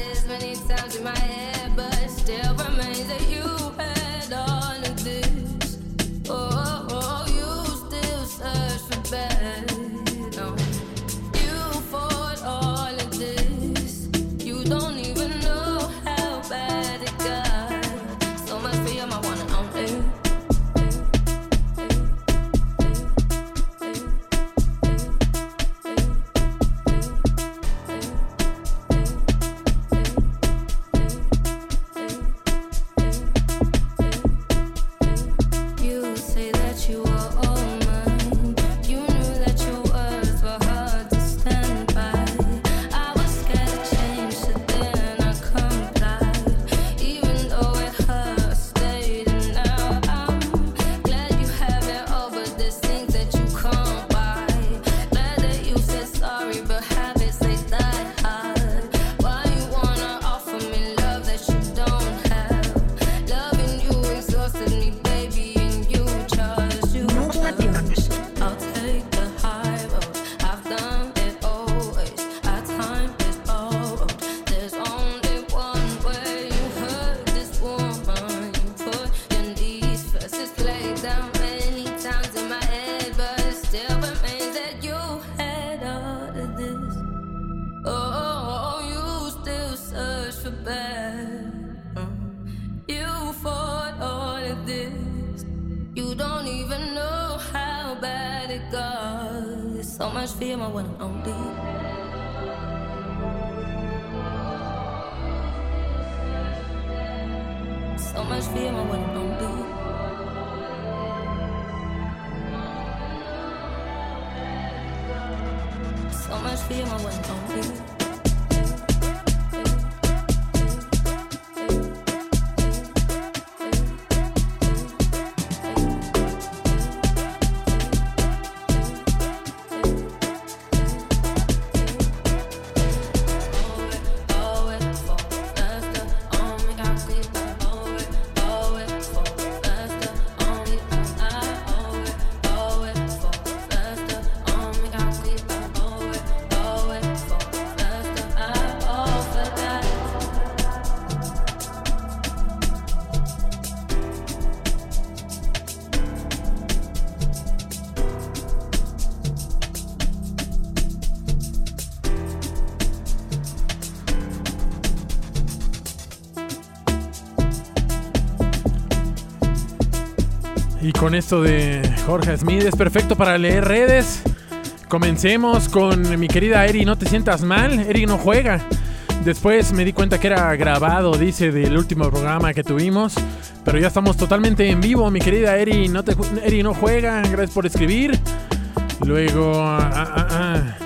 con esto de Jorge Smith es perfecto para leer redes. Comencemos con mi querida Eri, no te sientas mal, Eri no juega. Después me di cuenta que era grabado, dice, del último programa que tuvimos. Pero ya estamos totalmente en vivo, mi querida Eri, no, te, Eri no juega, gracias por escribir. Luego, ah, ah,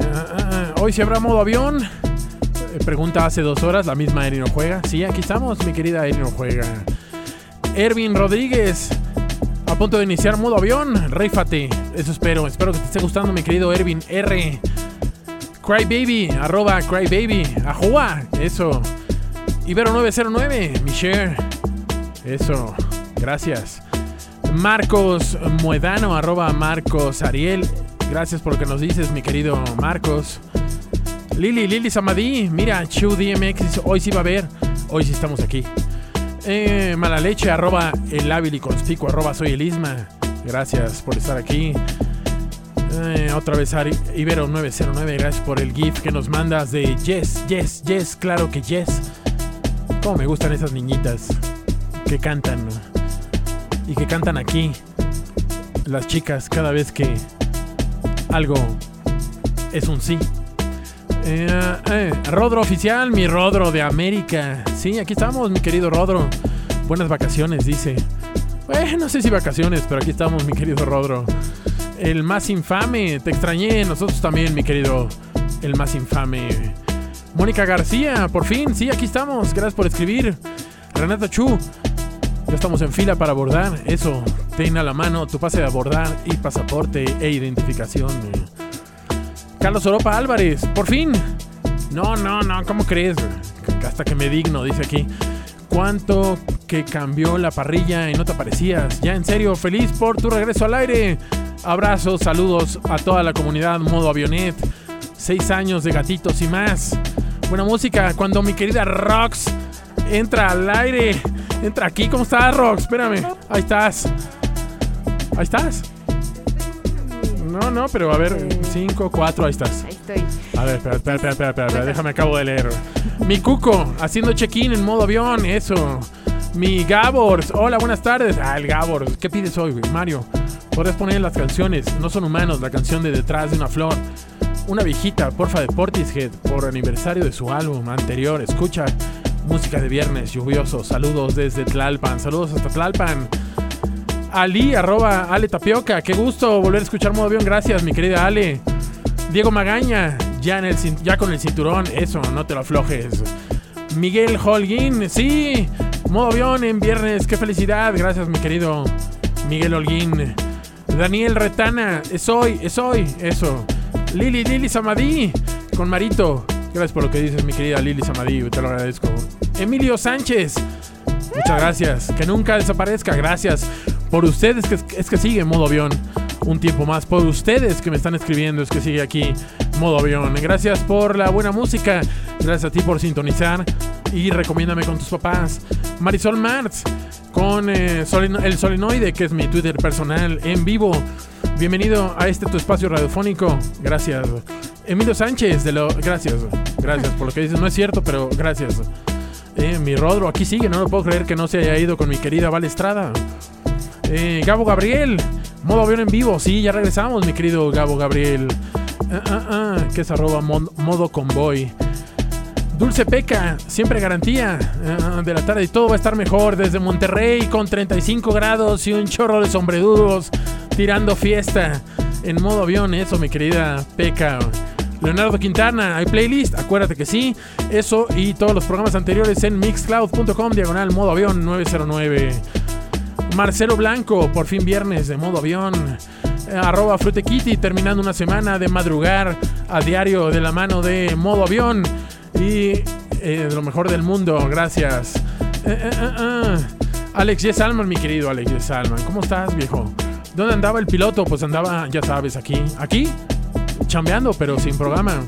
ah. Hoy si habrá modo avión. Eh, Pregunta hace dos horas, la misma Eri no juega. Sí, aquí estamos, mi querida Eri no juega. Ervin Rodríguez, punto de iniciar modo avión. Rífate, eso espero. Espero que te esté gustando, mi querido Ervin R. Crybaby, arroba Crybaby. Ajua, eso. Ibero909, mi share. Eso, gracias. Marcos Muedano, arroba Marcos Ariel. Gracias por lo que nos dices, mi querido Marcos. Lili, Lili Samadí, mira, Chu DMX, hoy sí va a haber. Hoy sí estamos aquí. Eh, mala leche, arroba el hábil y conspicuo, arroba soy el Isma. Gracias por estar aquí. Eh, otra vez Ari, Ibero909, gracias por el GIF que nos mandas de Yes, Yes, Yes, claro que Yes. Cómo me gustan esas niñitas que cantan y que cantan aquí. Las chicas cada vez que algo es un sí. Eh, eh, Rodro oficial, mi Rodro de América. Sí, aquí estamos, mi querido Rodro. Buenas vacaciones, dice. Eh, no sé si vacaciones, pero aquí estamos, mi querido Rodro. El más infame, te extrañé, nosotros también, mi querido. El más infame. Mónica García, por fin, sí, aquí estamos. Gracias por escribir. Renata Chu, ya estamos en fila para abordar. Eso, ten a la mano tu pase de abordar y pasaporte e identificación. Carlos Oropa Álvarez, por fin. No, no, no, ¿cómo crees? Hasta que me digno, dice aquí. ¿Cuánto que cambió la parrilla y no te aparecías? Ya, en serio, feliz por tu regreso al aire. Abrazos, saludos a toda la comunidad Modo Avionet. Seis años de gatitos y más. Buena música. Cuando mi querida Rox entra al aire. Entra aquí. ¿Cómo estás, Rox? Espérame. Ahí estás. Ahí estás. No, no, pero a ver, 5, 4, ahí estás. Ahí estoy. A ver, espera, espera, espera, espera, espera, espera, déjame acabo de leer. Mi Cuco, haciendo check-in en modo avión, eso. Mi Gabor, hola, buenas tardes. Ah, el Gabor, ¿qué pides hoy, güey? Mario? Podrías poner las canciones, no son humanos, la canción de Detrás de una flor. Una viejita, porfa, de Portishead, por aniversario de su álbum anterior. Escucha, música de viernes lluvioso. Saludos desde Tlalpan, saludos hasta Tlalpan. Ali, arroba Ale Tapioca. Qué gusto volver a escuchar modo avión. Gracias, mi querida Ale. Diego Magaña, ya, con el cinturón. Eso, no te lo aflojes. Miguel Holguín, sí. Modo avión en viernes. Qué felicidad. Gracias, mi querido Miguel Holguín. Daniel Retana, es hoy, es hoy. Eso. Lili, Lili Samadí, con Marito. Gracias por lo que dices, mi querida Lili Samadí. Te lo agradezco. Emilio Sánchez. Muchas gracias. Que nunca desaparezca. Gracias por ustedes que es que sigue modo avión un tiempo más. Por ustedes que me están escribiendo es que sigue aquí modo avión. Gracias por la buena música. Gracias a ti por sintonizar. Y recomiéndame con tus papás. Marisol Martz con eh, el solenoide, que es mi Twitter personal en vivo. Bienvenido a este tu espacio radiofónico. Gracias. Emilio Sánchez, de lo. Gracias. Gracias por lo que dices. No es cierto, pero gracias. Eh, mi Rodro, aquí sigue, no lo puedo creer que no se haya ido con mi querida Val Estrada. Gabo Gabriel, modo avión en vivo, sí, ya regresamos, mi querido Gabo Gabriel. Ah, ah, ah, que es arroba modo convoy. Dulce Peca, siempre garantía de la tarde y todo va a estar mejor desde Monterrey con 35 grados y un chorro de sombredudos tirando fiesta en modo avión, eso mi querida Peca. Leonardo Quintana, ¿hay playlist? Acuérdate que sí. Eso y todos los programas anteriores en mixcloud.com, diagonal modo avión 909. Marcelo Blanco, por fin viernes de modo avión. Eh, arroba Frutequiti, terminando una semana de madrugar a diario de la mano de modo avión. Y eh, lo mejor del mundo, gracias. Eh, eh. Alex Yes Alman, mi querido Alex Yes Alman, ¿cómo estás, viejo? ¿Dónde andaba el piloto? Pues andaba, ya sabes, aquí. Aquí, chambeando, pero sin programa.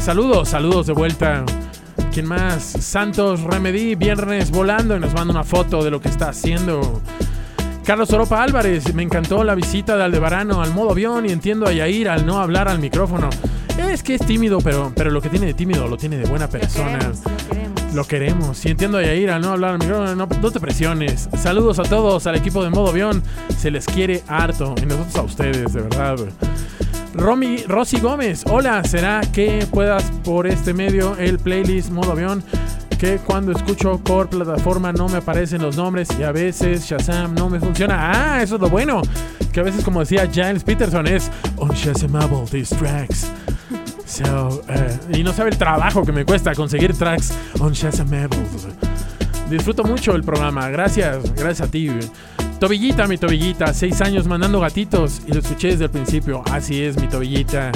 Saludos, saludos de vuelta. ¿Quién más? Santos Remedy, viernes volando y nos manda una foto de lo que está haciendo. Carlos Oropa Álvarez, me encantó la visita de Aldebarano al modo avión y entiendo a Yair al no hablar al micrófono. Es que es tímido, pero, pero lo que tiene de tímido lo tiene de buena persona. Queremos, lo queremos. Lo queremos. Si entiendo a Yair al no hablar al micrófono, no, no te presiones. Saludos a todos, al equipo de modo avión. Se les quiere harto. Y nosotros a ustedes, de verdad. Romy, Rosy Gómez, hola, ¿será que puedas por este medio el playlist modo avión? Que cuando escucho por plataforma no me aparecen los nombres y a veces Shazam no me funciona. Ah, eso es lo bueno. Que a veces, como decía Giles Peterson, es unshazamable these tracks. So, eh, y no sabe el trabajo que me cuesta conseguir tracks unshazamable. Disfruto mucho el programa. Gracias, gracias a ti. Tobillita, mi tobillita, seis años mandando gatitos y lo escuché desde el principio. Así es, mi tobillita.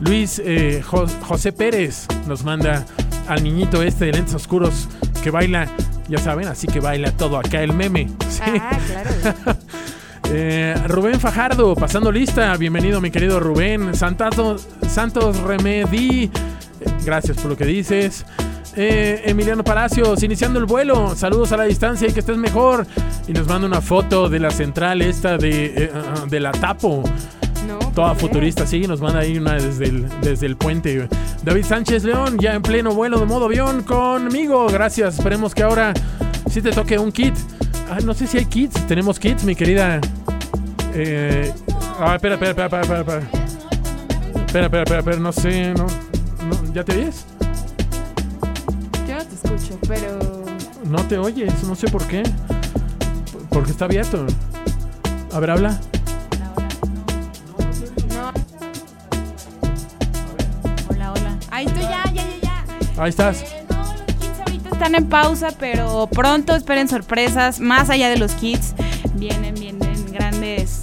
Luis eh, Jo- José Pérez nos manda al niñito este de lentes oscuros que baila, ya saben, así que baila todo acá el meme. Sí. Ah, claro. Eh, Rubén Fajardo, pasando lista. Bienvenido, mi querido Rubén. Santato, Santos Remedi, gracias por lo que dices. Eh, Emiliano Palacios, iniciando el vuelo. Saludos a la distancia y que estés mejor. Y nos manda una foto de la central esta de, eh, ah, de la Tapo. No, Toda futurista, sí, nos manda ahí una desde el, desde el puente. David Sánchez León, ya en pleno vuelo de modo avión conmigo. Gracias, esperemos que ahora sí te toque un kit. Ah, no sé si hay kits, tenemos kits, mi querida. Eh, ah, espera, espera, espera, espera, espera. Espera, espera, espera, espera, espera, no sé, no, no, ¿ya te oyes? Escucho, pero. No te oyes, no sé por qué. Porque está abierto. A ver, habla. No. Hola, hola. Ahí estoy, ya, ya, ya, ya. Ahí estás. Eh, no, los kits ahorita están en pausa, pero pronto esperen sorpresas. Más allá de los kits, vienen, vienen grandes,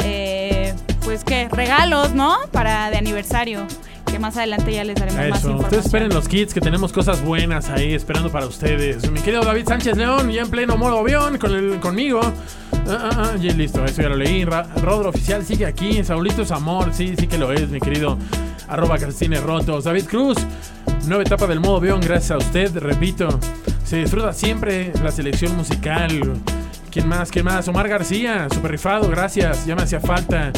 eh, pues qué, regalos, ¿no? Para de aniversario. Que más adelante ya les daremos más Eso, información. ustedes esperen los kits que tenemos cosas buenas ahí esperando para ustedes. Mi querido David Sánchez León, ya en pleno modo avión con el, conmigo. Ah, ah, ah, y listo, eso ya lo leí. Ra- Rodro Oficial sigue aquí. Saulito es amor, sí, sí que lo es, mi querido. Arroba Calcines Rotos. David Cruz, nueva etapa del modo avión, gracias a usted, repito. Se disfruta siempre la selección musical. ¿Quién más? ¿Quién más? Omar García, super rifado, gracias, ya me hacía falta.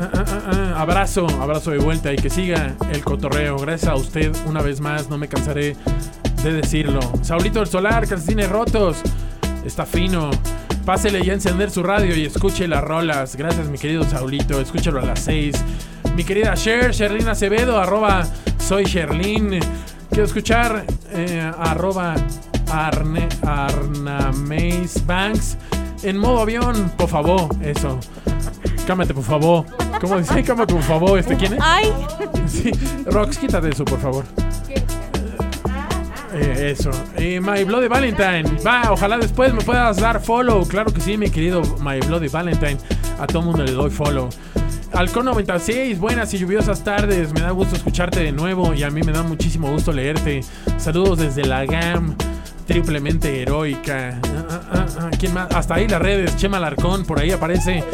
Ah, ah, ah, Abrazo, abrazo de vuelta y que siga el cotorreo. Gracias a usted una vez más, no me cansaré de decirlo. Saulito del Solar, calcetines rotos. Está fino. Pásele ya encender su radio y escuche las rolas. Gracias, mi querido Saulito. Escúchalo a las 6. Mi querida Cher, Sherlyn Acevedo, arroba soy Sherlyn. Quiero escuchar eh, arroba Arne, Arnameis Banks en modo avión, por favor. Eso. Cámate, por favor. ¿Cómo dice? Cámate, por favor. ¿Este quién es? Ay, Sí. Rox, quítate eso, por favor. Eh, eso. Eh, My Bloody Valentine. Va, ojalá después me puedas dar follow. Claro que sí, mi querido My Bloody Valentine. A todo mundo le doy follow. Halcón 96, buenas y lluviosas tardes. Me da gusto escucharte de nuevo y a mí me da muchísimo gusto leerte. Saludos desde la GAM, triplemente heroica. Ah, ah, ah, ¿Quién más? Hasta ahí las redes. Chema Larcón, por ahí aparece.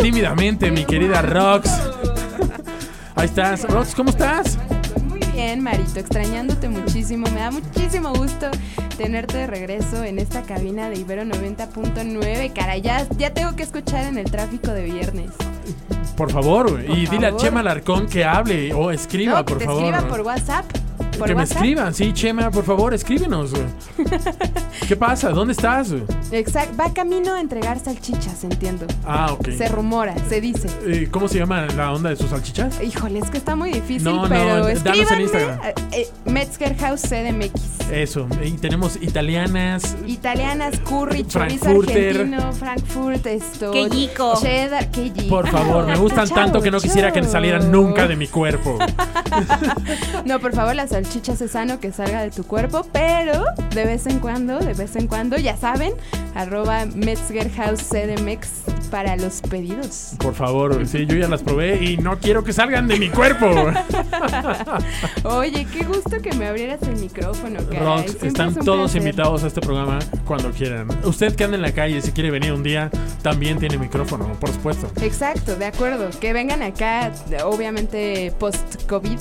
Tímidamente, mi querida Rox. Ahí estás. Rox, ¿cómo estás? Muy bien, Marito, extrañándote muchísimo. Me da muchísimo gusto tenerte de regreso en esta cabina de Ibero 90.9. Cara, ya, ya tengo que escuchar en el tráfico de viernes. Por favor, y dile a. Chema Larcón que hable o escriba, no, que por te favor. escriba por WhatsApp. Por que me escriban, sí, Chema, por favor, escríbenos. ¿Qué pasa? ¿Dónde estás? Exacto, va camino a entregar salchichas, entiendo. Ah, ok. Se rumora, se dice. Eh, ¿Cómo se llama la onda de sus salchichas? Híjole, es que está muy difícil, No, no, pero danos el escríbanme. Instagram. eh, eh, Metzger House CDMX. Eso. Y tenemos italianas. Italianas, curry, chorizo argentino, Frankfurt, esto. Quejico. Cheddar, queji. Por favor, me gustan tanto que no quisiera que salieran nunca de mi cuerpo. No, por favor, las salchichas es sano que salga de tu cuerpo, pero de vez en cuando, de vez en cuando, ya saben, arroba Metzger House CDMX para los pedidos. Por favor, sí, yo ya las probé y no quiero que salgan de mi cuerpo. Oye, qué gusto que me abrieras el micrófono. Rox, están es todos placer. invitados a este programa cuando quieran. Usted que anda en la calle, si quiere venir un día, también tiene micrófono, por supuesto. Exacto, de acuerdo. Que vengan acá, obviamente post-COVID.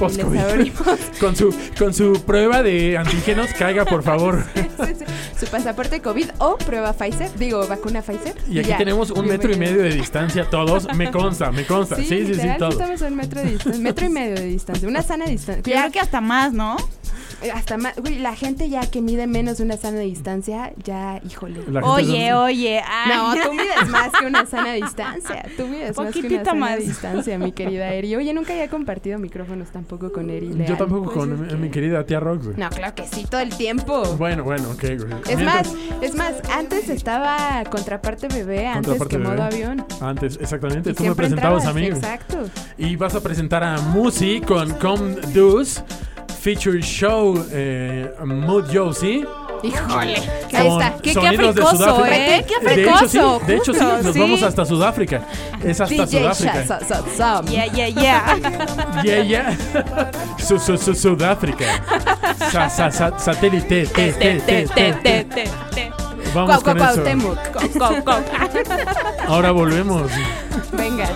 Post-COVID. Con su, con su prueba de antígenos, caiga, por favor. sí, sí, su pasaporte COVID o prueba Pfizer, digo, vacuna Pfizer. Y aquí ya. tenemos un metro y medio de distancia todos. Me consta, me consta. Sí, sí, sí, literal, todo. estamos a un metro de distancia, metro y medio de distancia, una sana distancia. Yo creo que hasta más, ¿no? Hasta más, güey, la gente ya que mide menos de una sana distancia, ya, híjole. Oye, oye. ay. No, tú mides más que una sana distancia. Tú mides más que una sana más. distancia, mi querida Eri. Oye, nunca había compartido micrófonos tampoco con Eri. Yo tampoco Pues con mi, que- mi querida tía Rox. güey. No, claro que sí, todo el tiempo. Bueno, bueno, ok. güey. Es Mientras- más, es más, antes estaba Contraparte Bebé, antes Contraparte que Bebé. Modo Avión. Antes, exactamente. Y Tú me siempre presentabas a mí. Exacto. Y vas a presentar a Musi con Com Dus, Feature Show eh, Mood Josie. Híjole. Ahí está. Qué, qué africoso, Sudáfrica. ¿eh? Qué De hecho, sí, africoso. de hecho, sí, nos vamos hasta Sudáfrica. Es hasta DJ Sudáfrica. Sha- Sa- Sam. Yeah, yeah, yeah. Y ella, su, su, su- Sudáfrica. Sa, sa, sa- satélite, te, te, te, te, te. te, te. Vamos con eso. Ahora volvemos. Venga.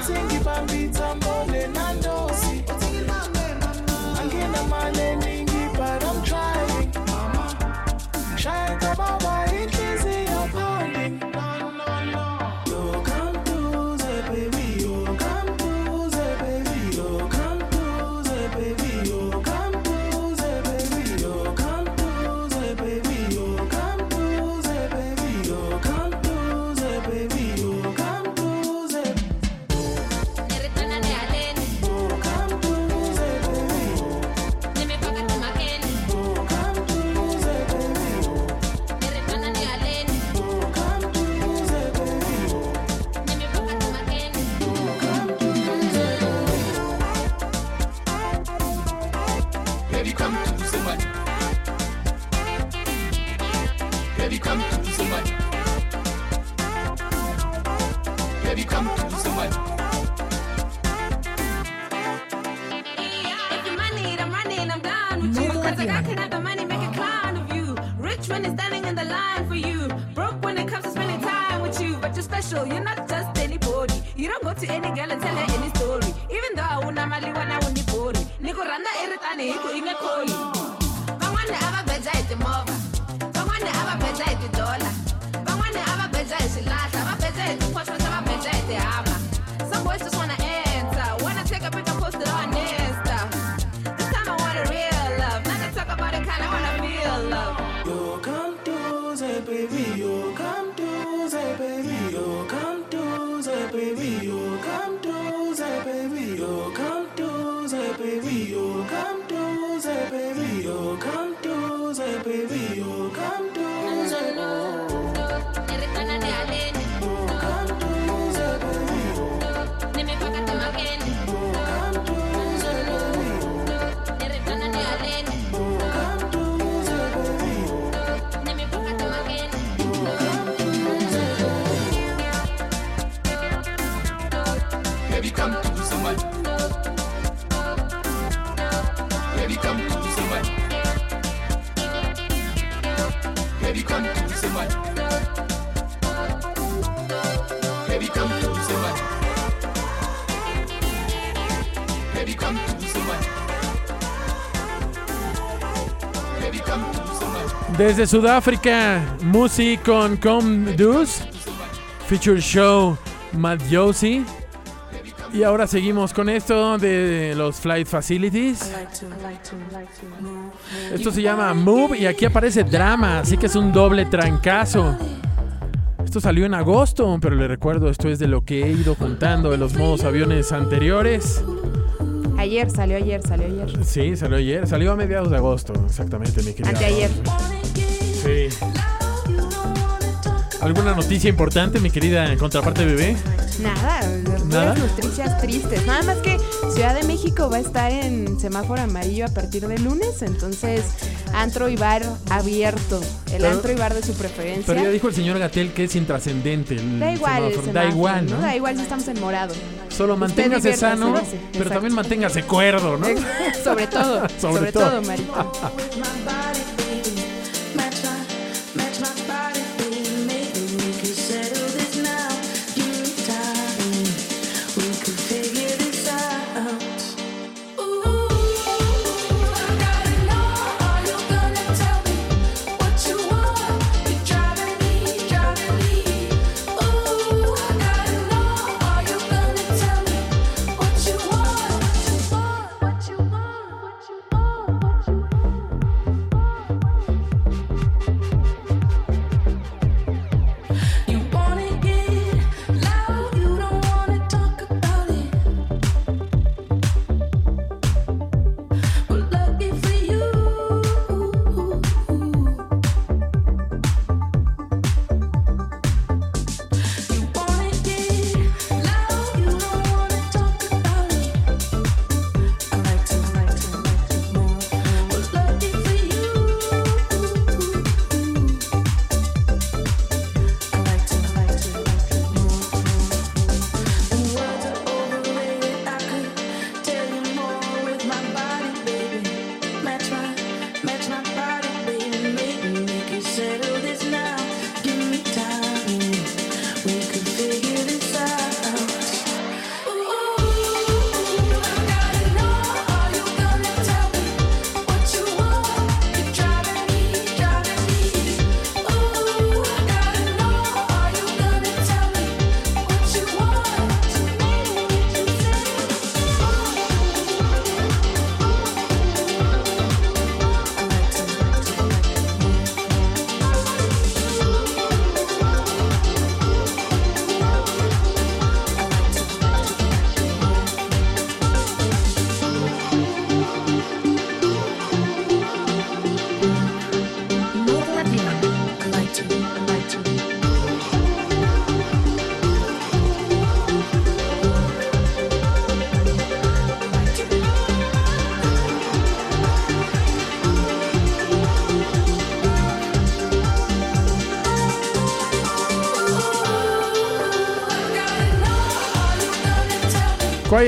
Desde Sudáfrica, Musi con Com Dus, Feature Show Mad Josie. Y ahora seguimos con esto de los Flight Facilities. Esto se llama Move y aquí aparece drama, así que es un doble trancazo. Esto salió en agosto, pero le recuerdo, esto es de lo que he ido juntando de los modos aviones anteriores. Ayer, salió ayer, salió ayer. Sí, salió ayer, salió a mediados de agosto, exactamente, mi querida. Anteayer. ¿Alguna noticia importante, mi querida contraparte bebé? Nada, ¿Nada? noticias tristes. Nada más que Ciudad de México va a estar en semáforo amarillo a partir de lunes, entonces antro y bar abierto. El Pero- antro y bar de su preferencia. Pero ya dijo el señor Gatel que es intrascendente. Da igual, semáforo. da igual, ¿no? Da igual si estamos en morado. Solo manténgase sano, ¿no? pero también manténgase cuerdo, ¿no? sobre todo, Sobre sobre, todo. todo, Marito.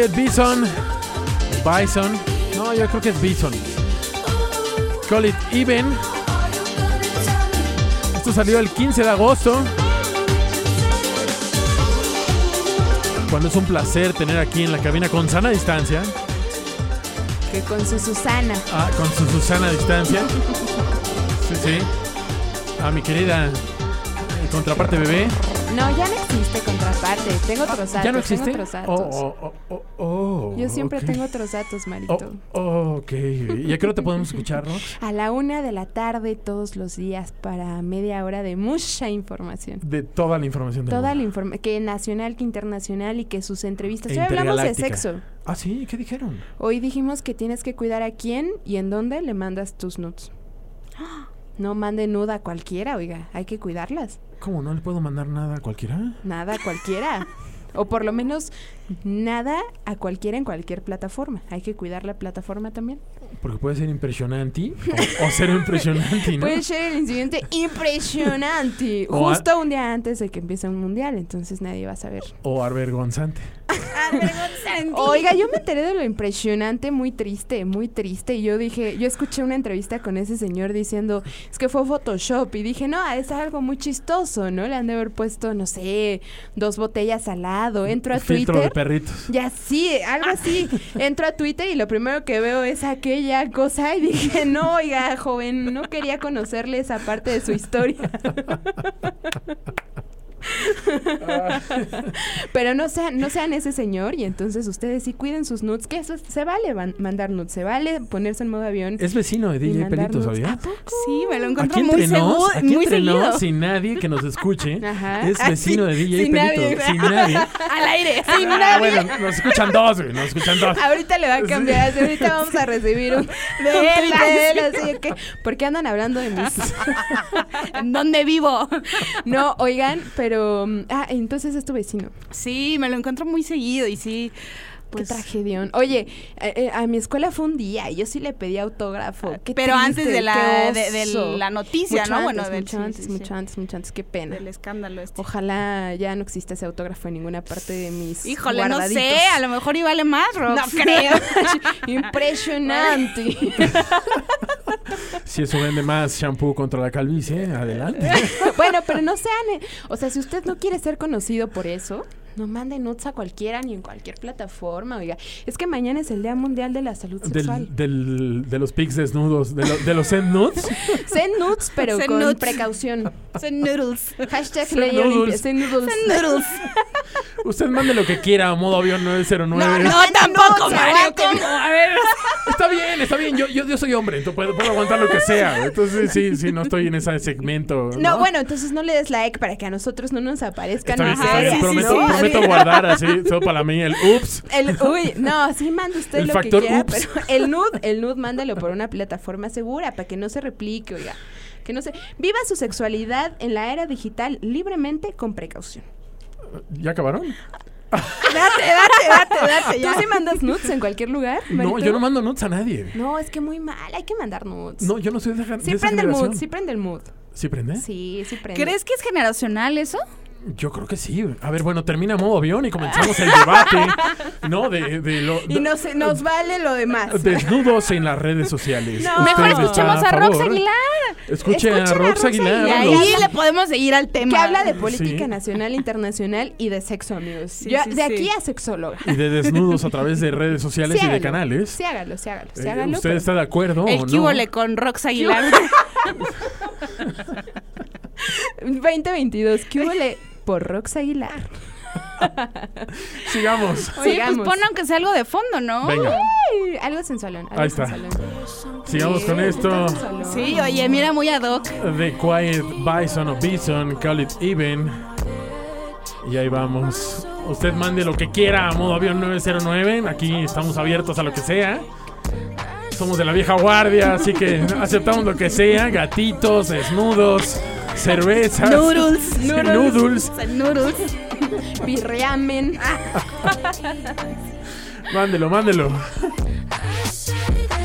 Bison. Bison. No, yo creo que es Bison. Call it even. Esto salió el 15 de agosto. Cuando es un placer tener aquí en la cabina con sana distancia. Que con su Susana. Ah, con su Susana a distancia. Sí, sí. A mi querida eh, contraparte bebé. No, ya no existe contraparte. Tengo otros datos. ¿Ya no existe? Tengo otros datos. Oh, oh, oh, Yo siempre tengo otros datos, Marito. Oh, oh, ok. ¿Y a qué hora te podemos escuchar, Rox? A la una de la tarde todos los días para media hora de mucha información. De toda la información del Toda mundo. la información, que nacional, que internacional y que sus entrevistas. Hoy hablamos de sexo. Ah, sí, ¿qué dijeron? Hoy dijimos que tienes que cuidar a quién y en dónde le mandas tus nudes. No mande nuda a cualquiera, oiga, hay que cuidarlas. ¿Cómo no le puedo mandar nada a cualquiera? Nada a cualquiera. o por lo menos nada a cualquiera en cualquier plataforma. Hay que cuidar la plataforma también. Porque puede ser impresionante o, o ser impresionante, ¿no? Puede ser el incidente impresionante. O a- Justo un día antes de que empiece un mundial, entonces nadie va a saber. O avergonzante. Oiga, yo me enteré de lo impresionante, muy triste, muy triste. Y yo dije, yo escuché una entrevista con ese señor diciendo, es que fue Photoshop. Y dije, no, es algo muy chistoso, ¿no? Le han de haber puesto, no sé, dos botellas al lado. Entro a Filtro Twitter. Perritos. Ya sí, algo así. Entro a Twitter y lo primero que veo es aquella cosa y dije, no, oiga, joven, no quería conocerle esa parte de su historia. Pero no sean, no sean ese señor y entonces ustedes sí cuiden sus nudes, que eso es- se vale van- mandar nudes, se vale ponerse en modo avión. Es vecino de DJ Pelito. ¿sabías? Sí, me lo Aquí muy seguro, aquí muy seguido. sin nadie que nos escuche, Ajá. es Ah, vecino sí, de DJ sin Pelito, nadie. sin nadie. Al aire. Sin Ah, nadie. bueno, nos escuchan dos, güey, nos escuchan dos. Ahorita le va a cambiar, así, ahorita vamos a recibir un de él, de él, así que, ¿por qué andan hablando de mis? ¿En dónde vivo? No, oigan, pero, mm, ah, entonces es tu vecino. Sí, me lo encuentro muy seguido y sí. Pues, Qué tragedión. Oye, eh, eh, a mi escuela fue un día y yo sí le pedí autógrafo. Qué Pero antes de la- qué de- de oso. la noticia, Mucho ¿no? Antes, Bueno, mucho antes, sí, mucho sí. antes, mucho antes. Qué pena. del escándalo este. Ojalá ya no exista ese autógrafo en ninguna parte de mis Híjole, no sé, a lo mejor y vale más, Rox. No creo. Impresionante. Si eso vende más shampoo contra la calvicie, adelante. bueno, pero no sean, eh, o sea, si usted no quiere ser conocido por eso, no mande nudes a cualquiera ni en cualquier plataforma, oiga. Es que mañana es el Día Mundial de la Salud Sexual. Del, del, de los pics desnudos, de, lo- de los send nudes. Send nudes, pero Send con nudes. precaución. Send noodles. Hashtag Send ley noodles. Send noodles. Send noodles. Usted mande lo que quiera a modo avión 909. No, tampoco, se Mario. ¿cómo? A ver. Está bien, está bien. Yo, yo, yo soy hombre, entonces puedo, puedo aguantar lo que sea. Entonces sí, sí, no estoy en ese segmento. No, No, bueno, entonces no le des like para que a nosotros no nos aparezcan. Está bien, Ajá, está bien. sí, sí, prometo, sí. Prometo guardar así, solo para mí, el ups. El, uy, no, sí manda usted El lo factor que quiera, ups. pero el nude, el nude mándalo por una plataforma segura para que no se replique, oiga. Que no se viva su sexualidad en la era digital libremente con precaución. ¿Ya acabaron? Date, date, date, date. ¿Tú sí mandas nudes en cualquier lugar? No, Marito? yo no mando nudes a nadie. No, es que muy mal, hay que mandar nudes. No, yo no soy de, esa- de sí esa prende el mood, sí prende el mood. ¿Sí prende? Sí, sí prende. ¿Crees que es generacional eso? Yo creo que sí. A ver, bueno, termina modo avión y comenzamos el debate, ¿no? De, de lo, Y nos, nos vale lo demás. Desnudos en las redes sociales. No. ¿Usted Mejor escuchemos a, Rox? Aguilar. Escuche a Escuchen a Rox Aguilar. Y ahí le podemos seguir al tema. Que habla de política Sí. nacional, internacional y de sexo, amigos. Sí, Yo, sí, de sí. aquí a sexóloga. Y de desnudos a través de redes sociales Sí, y de canales. Sí, hágalo, sí, hágalo. Sí, Eh, hágalo, ¿Usted pero- está de acuerdo El o no? con Rox Aguilar. 2022, ¿qué huele por Rox Aguilar? Sigamos. Oye, pues Sigamos. pon aunque sea algo de fondo, ¿no? Venga, Ay, algo sensualón. Algo Ahí está. sensualón. sigamos Sí, con esto. Sí, oye, mira muy ad hoc. The Quiet Bison o Bison, Call It Even. Y ahí vamos. Usted mande lo que quiera a modo avión 909. Aquí estamos abiertos a lo que sea. Somos de la vieja guardia, así que aceptamos lo que sea. Gatitos, desnudos, cervezas. Noodles. Noodles. Noodles. Birriamen. Mándelo, mándelo.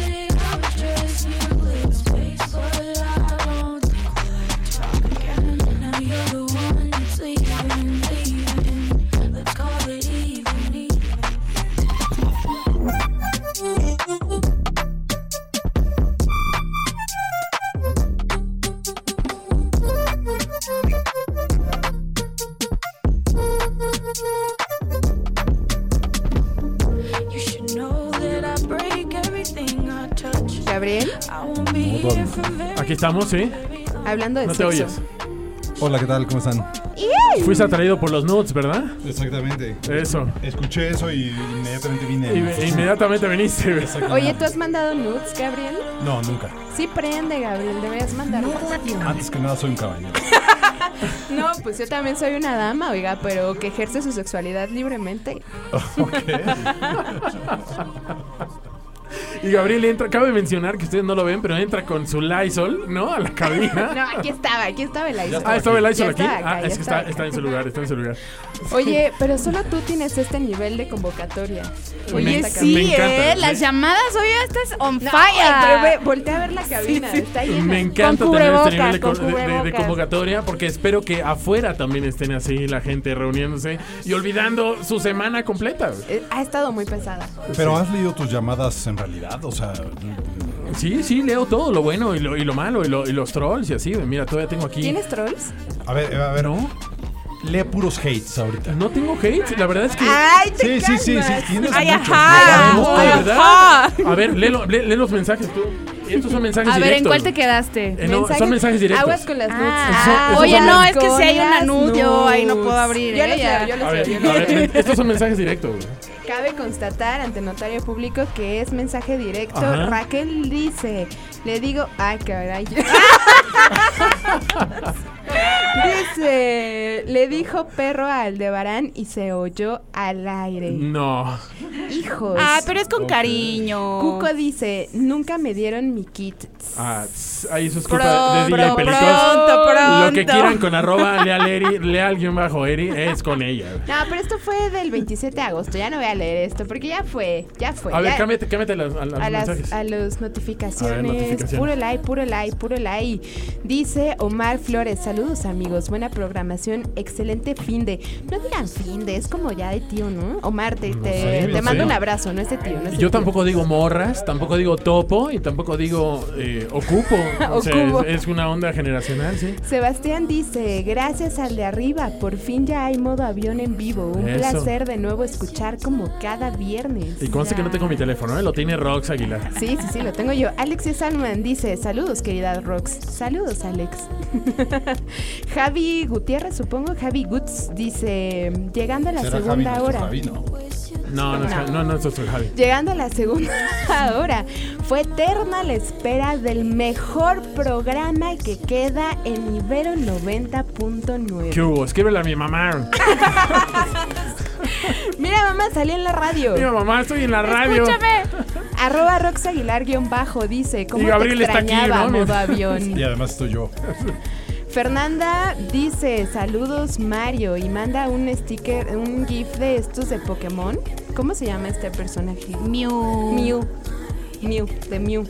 Gabriel, Aquí estamos, ¿sí? hablando de No te sexo. oyes. Hola, ¿qué tal? ¿Cómo están? Fuiste atraído por los nudes, ¿verdad? Exactamente. Eso. Escuché eso y inmediatamente vine. Y- inmediatamente viniste. güey. Oye, ¿tú has mandado nudes, Gabriel? No, nunca. Sí prende, Gabriel, deberías mandar Antes que nada soy un caballero. No, pues yo también soy una dama, oiga, pero que ejerce su sexualidad libremente. Y Gabriel entra, cabe mencionar que ustedes no lo ven, pero entra con su Lysol, ¿no? A la cabina. No, aquí estaba, aquí estaba el Lysol. Ah, estaba el Lysol aquí. estaba acá, Ah, es que está, está en su lugar, está en su lugar. Oye, pero solo tú tienes este nivel de convocatoria. Oye, Esta sí, me encanta, eh. Las me- llamadas, oye, estás on No, fire. voltea a ver la cabina, está llena. Me encanta Con tener este nivel de, con co- de- de- de cubrebocas. convocatoria porque espero que afuera también estén así la gente reuniéndose y olvidando su semana completa. Eh, Ha estado muy pesada. Pero has leído tus llamadas en realidad, o sea, Sí, sí, leo todo, lo bueno y lo, y lo malo y, lo- y los trolls y así. Mira, todavía tengo aquí. ¿Tienes trolls? a ver, a ver, ¿No? Lee puros hates ahorita. No tengo hate, la verdad es que... ¡Ay, te Sí, sí, sí, sí, tienes Ay, muchos. ajá. No, Ay, ajá. A ver, lee, lo- lee- lee los mensajes tú. Estos son mensajes A ver, ¿en directos. cuál te quedaste? Eh, no, son mensajes directos. Aguas con las nudes. Ah, Eso- oye, no, es que si hay una las nud, yo ahí no puedo abrir. Yo ¿eh? lo Ya. sé, yo A ver, yo a ver, estos son mensajes directos. güey. Cabe constatar ante notario público que es mensaje directo. Ajá. Raquel dice, le digo, ay, caray. dice, le dijo perro a Aldebarán y se oyó al aire. No. Hijos. Ah, pero es con cariño. Cuco dice, nunca me dieron mi kit. Ah, tss, ahí eso es culpa Pronto, de DJ Pelicos. pronto, pronto. Lo que quieran con arroba leal Eri, leal guion bajo Eri, es con ella. güey. No, pero esto fue del 27 de agosto. Ya no voy a leer esto porque ya fue, ya fue. A ver, ya- cámbiate, cámbiate las- a, los a las, mensajes. a ver, notificaciones. notificaciones. Puro like, puro like, puro like. Dice Omar Flores, saludos amigos, buena programación, excelente fin de. No digan fin de, es como ya de tío, ¿no? Omar, te, te, sé, te no mando sé. un abrazo, no es de tío, no es de Yo tío. tampoco digo morras, tampoco digo topo y tampoco digo eh, ocupo. O sea, es, es una onda generacional, sí. Sebastián dice, gracias al de arriba, por fin ya hay modo avión en vivo. Un Eso. placer de nuevo escuchar como cada viernes. Y conste que no tengo mi teléfono, ¿eh? lo tiene Rox Aguilar. Sí, sí, sí, lo tengo yo. Alexis Salman dice, saludos querida Rox. Saludos, Alex. Javi Gutiérrez, supongo, Javi Guts dice, llegando a la Javi, segunda nuestro hora. Javi, ¿no? No, no, es No. No, no, Javi. Llegando a la segunda hora, fue eterna la espera del mejor programa que queda en Ibero 90.9. ¿Qué hubo? Escríbele a mi mamá. Mira, mamá, salí en la radio. Mira, mamá, estoy en la radio. Escúchame. Arroba Rox Aguilar guion bajo dice, ¿cómo Y Gabriel te está aquí, extrañaba ¿no? modo avión? Y además estoy yo. Fernanda dice, saludos Mario, y manda un sticker, un gif de estos de Pokémon. ¿Cómo se llama este personaje? Mew. Mew. Mew, de Mew.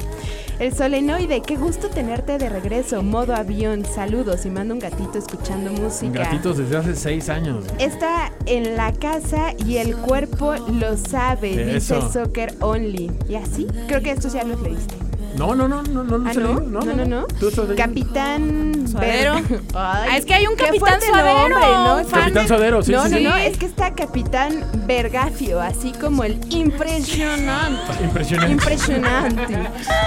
El solenoide, qué gusto tenerte de regreso, modo avión, saludos, y manda un gatito escuchando música. Gatitos desde hace seis años. Está en la casa y el cuerpo lo sabe, dice Soccer Only. ¿Y así? Creo que estos ya los leíste. No, no, no, no, no, no, Ah, se ¿no? leí. No, no, no. Tú. Capitán Suadero. Ay, es que hay un Capitán Suadero, nombre, ¿no? Capitán de- Suadero, sí, no, sí, no, sí. no, es que está Capitán Vergafio, así como el impresionante. Impresionante. Impresionante.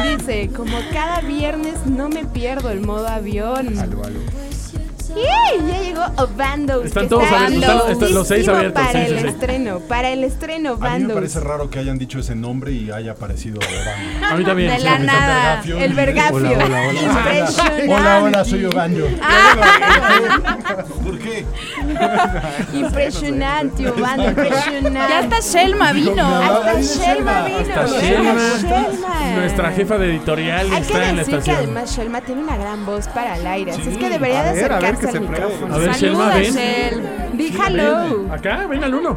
Dice, como cada viernes no me pierdo el modo avión. Obando. Están todos está abiertos, están- están los seis listísimo abiertos, Para sí, el sí. estreno, para el estreno, A mí me parece raro que hayan dicho ese nombre y haya aparecido Obando. A mí también. De sí, la nada. Vergafio. El Vergafio. Hola, hola, hola. Impresionante. Hola, hola, soy Obando. ¿Por qué? Impresionante, Obando, impresionante. Ya hasta Shelma vino. Hasta Shelma vino. Hasta Hasta Shelma, Shelma. nuestra jefa de editorial, Hay que está en la decir que estación. además Shelma tiene una gran voz para el aire, así es que debería A de ver, a ver, acercarse al se pruebe. micrófono. A ver, Saluda, Shelma, ven. Di hello. Acá, venga el uno.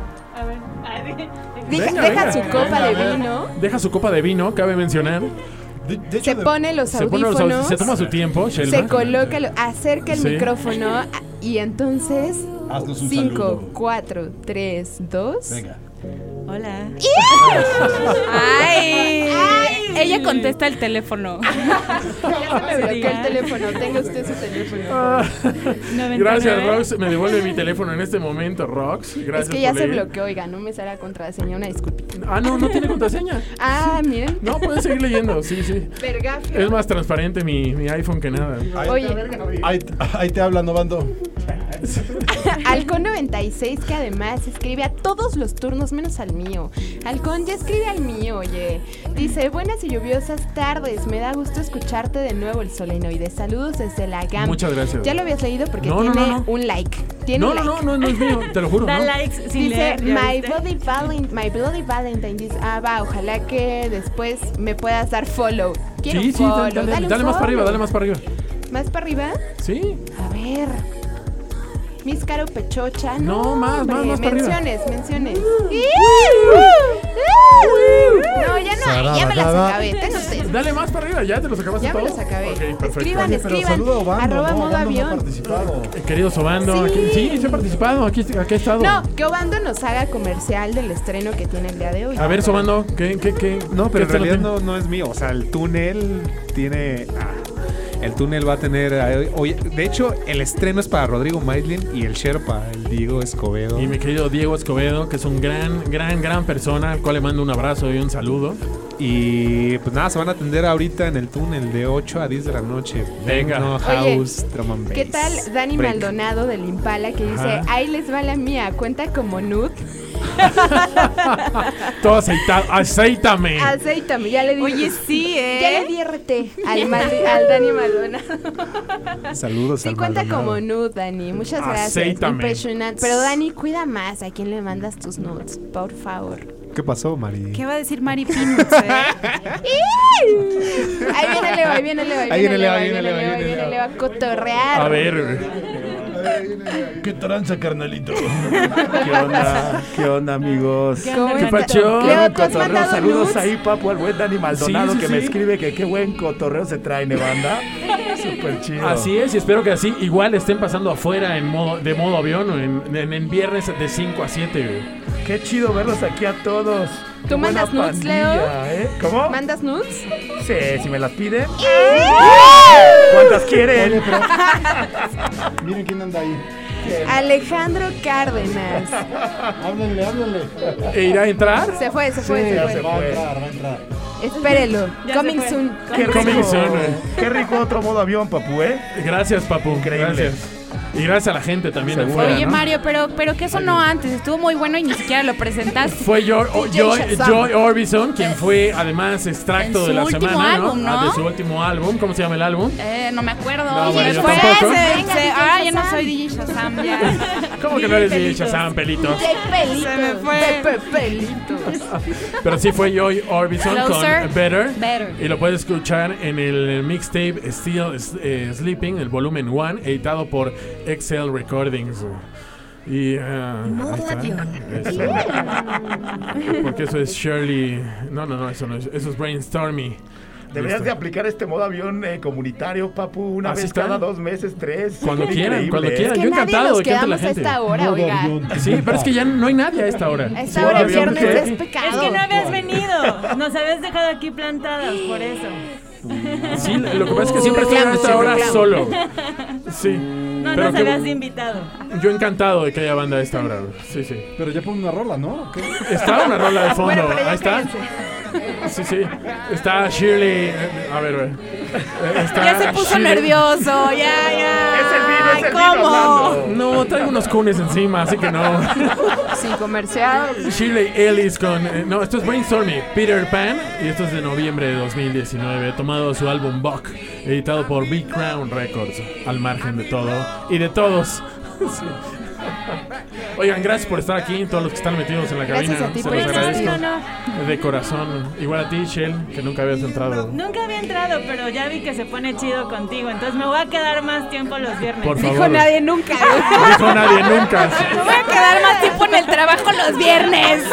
Deja, Venga, deja venga. su copa de vino, Deja su copa de vino, cabe mencionar. De, de hecho, se pone los Se, pone los audífonos, se toma su tiempo, Shelma. se coloca, lo- acerca el Sí. micrófono a- y entonces haznos un 5, saludo. 4, 3, 2. Venga. Hola. Ay. Ella contesta el teléfono. Ya se me bloqueó el teléfono, tenga usted su teléfono. Ah, 99. Gracias, Rox. Me devuelve mi teléfono en este momento, Rox. Gracias es que ya por se leer. bloqueó, oiga, no me sale la contraseña, una disculpita. Ah, no, no tiene contraseña. Ah, miren. No, puedes seguir leyendo, sí, sí. Vergafio. Es más transparente mi, mi iPhone que nada. Ahí, Oye. ahí, ahí te hablan, Obando. Halcón 96 que además escribe a todos los turnos menos al mío. Halcón ya escribe al mío, oye. Dice, buenas y lluviosas tardes. Me da gusto escucharte de nuevo el solenoide. Saludos desde la GAM. Muchas gracias. Ya lo habías leído porque No, no, tiene no, no. un like. Tiene No, un no, like. no, no, no es mío, te lo juro. Da ¿no? likes sin Dice, leer. ¿ya my bloody, valent- my bloody Valentine. Dice, ah, va, ojalá que después me puedas dar follow. Quiero Sí, sí, follow. dale, dale, un dale más para arriba, dale más para arriba. ¿Más para arriba? Sí. A ver. Miss Caro Pechocha. No, No, más, hombre, más, más para arriba. Menciones, menciones. No, ya no, ya me las acabé. Tengo. Dale más para arriba, ya te los acabaste Ya me todos. los acabé. Ok, perfecto. Escriban, escriban. Obando, Arroba ¿no? modo Obando no ha avión. participado. Eh, Querido Sobando, Sí. aquí, sí, sí he participado, aquí, aquí he estado. No, que Obando nos haga comercial del estreno que tiene el día de hoy. A ver, Sobando, ¿qué, qué, qué? No, pero en qué te lo realidad no, no es mío. O sea, el túnel tiene. ah, el túnel va a tener. eh, de hecho, el estreno es para Rodrigo Maislin y el Sherpa, el Diego Escobedo. Y mi querido Diego Escobedo, que es un gran, gran, gran persona, al cual le mando un abrazo y un saludo. Y pues nada, se van a atender ahorita en el túnel de 8 a 10 de la noche. Venga. Techno, Oye, house, drum and ¿Qué bass. tal Dani Break. Maldonado del Impala que dice, Ajá. ahí les va la mía, cuenta como nude? Todo aceitado. Aceítame. Aceítame, ya le di. Oye, sí, ¿eh? Ya le di RT al, al Dani Maldonado. Saludos Sí al cuenta Maldonado. como nude, Dani. Muchas gracias. Impresionante. Pero Dani, cuida más a quién le mandas tus nudes, por favor. ¿Qué pasó, Mari? ¿Qué va a decir Mari Peanuts, eh? Ahí viene Leo, ahí viene Leo, ahí viene Leo, ahí viene Leo, ahí viene viene Leo. Leo a cotorrear. A ver. ¿Qué tranza, carnalito? ¿Qué onda? ¿Qué onda, amigos? ¿Qué ¿Cómo onda, Cotorreo, saludos ahí, papu, al buen Dani Maldonado Sí, sí, que me escribe que qué buen cotorreo se trae, banda. Súper chido. Así es, y espero que así igual estén pasando afuera en modo, de modo avión o en, en- en viernes de 5 a 7. güey. Qué chido verlos aquí a todos. ¿Tú mandas nudes, Leo? ¿eh? ¿Cómo? ¿Mandas nudes? Sí, si me las piden. ¿Cuántas quieren? Miren quién anda ahí. Alejandro Cárdenas. Háblenle, háblenle. ¿E irá a entrar? Se fue, se fue, se ya fue. se Va a entrar, va a entrar. Espérelo. Ya se Coming fue. soon. Qué Coming rico, soon, eh. qué rico otro modo avión, papu, ¿eh? Gracias, papu. Increíble. Gracias. Y gracias a la gente también Seguro. afuera. Oye, ¿no? Mario, pero, pero ¿qué sonó antes? Estuvo muy bueno y ni siquiera lo presentaste. Fue Joy, DJ Joy. Joy Orbison quien fue además extracto de la último semana, álbum, ¿no? Ah, De su último álbum. ¿Cómo se llama el álbum? Eh, no me acuerdo. No, bueno, yo Fue tampoco. ese, Venga, se- DJ ah, ya no soy DJ Shazam, ya. ¿Cómo que no eres DJ Shazam, pelitos? De pelitos. Se me fue. De pe- pelitos. Pero sí fue Joy Orbison Closer. con Better. Better. Y lo puedes escuchar en el mixtape Still eh, Sleeping, el volumen 1, editado por Excel Recordings. Y Modo ahí está. avión. Eso. Porque eso es Shirley. No, no, no, eso no es. Eso es Brainstormy. Deberías de aplicar este modo avión eh, comunitario, papu, una ¿Así vez está? cada dos meses, tres. Cuando quieran, increíble, cuando quieran. Que Yo nadie encantado nos de que la a gente. esta hora, oiga. Sí, pero es que ya no hay nadie a esta hora. A esta hora el viernes ¿qué? es pecado. Es que no habías venido. Nos habías dejado aquí plantadas, por eso. Sí, lo que pasa es que siempre estoy a esta hora solo. Sí. No Pero nos habías invitado. Yo encantado de que haya banda a esta hora. Sí, sí. Pero ya pon una rola, ¿no? ¿Qué? Está una rola de fondo. Bueno, pero ya Ahí está. cállense. Sí, sí. Está Shirley. eh, A ver, Está Ya se puso Shirley- nervioso, ya, ya. Es el vino, es el vino ¿Cómo? hablando. No, traigo unos cunes encima, así que no. Sin comercial. Shirley Ellis con. eh, no, esto es Brainstorming, Peter Pan. Y esto es de noviembre de 2019. Tomado su álbum Buck, editado por Big Crown Records. Al margen de todo y de todos. Sí. Oigan, gracias por estar aquí, todos los que están metidos en la Gracias cabina. a ti Se por los agradezco. No. De corazón. Igual a ti, Shell, que nunca habías entrado. Nunca había entrado, pero ya vi que se pone chido contigo. Entonces me voy a quedar más tiempo los viernes. Por Dijo favor. nadie nunca. No dijo nadie nunca. Me voy a quedar más tiempo en el trabajo los viernes.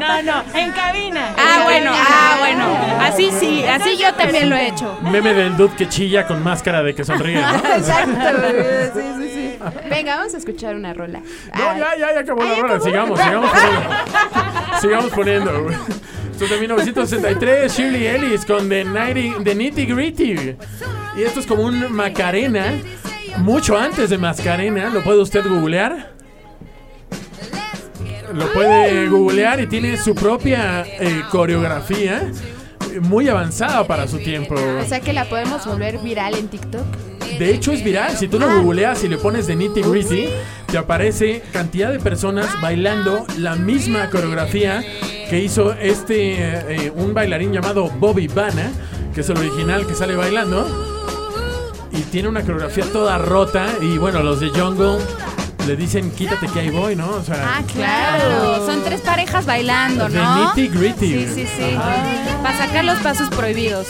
No, no, en cabina. Ah, En bueno, cabina. ah, bueno. Así sí, así yo también lo he hecho. Meme del dude que chilla con máscara de que sonríe, ¿no? Exacto. Sí, sí, sí. Venga, vamos a escuchar una rola. No, Ay, ya, ya, ya acabó la rola. acabó. Sigamos, sigamos poniendo. sigamos poniendo. güey. Esto es de 1963, Shirley Ellis con The, Nighty, The Nitty Gritty. Y esto es como un Macarena, mucho antes de Mascarena. ¿Lo puede usted googlear? Lo puede googlear y tiene su propia eh, coreografía muy avanzada para su tiempo. O sea que la podemos volver viral en TikTok. De hecho es viral, si tú lo googleas y le pones de nitty gritty, te aparece cantidad de personas bailando la misma coreografía que hizo este eh, eh, un bailarín llamado Bobby Bana, que es el original que sale bailando. Y tiene una coreografía toda rota y bueno, los de Jungle le dicen quítate que ahí voy, ¿no? O sea, Ah, claro. Son tres parejas bailando, de ¿no? nitty gritty. Sí, sí, sí. Para sacar los pasos prohibidos.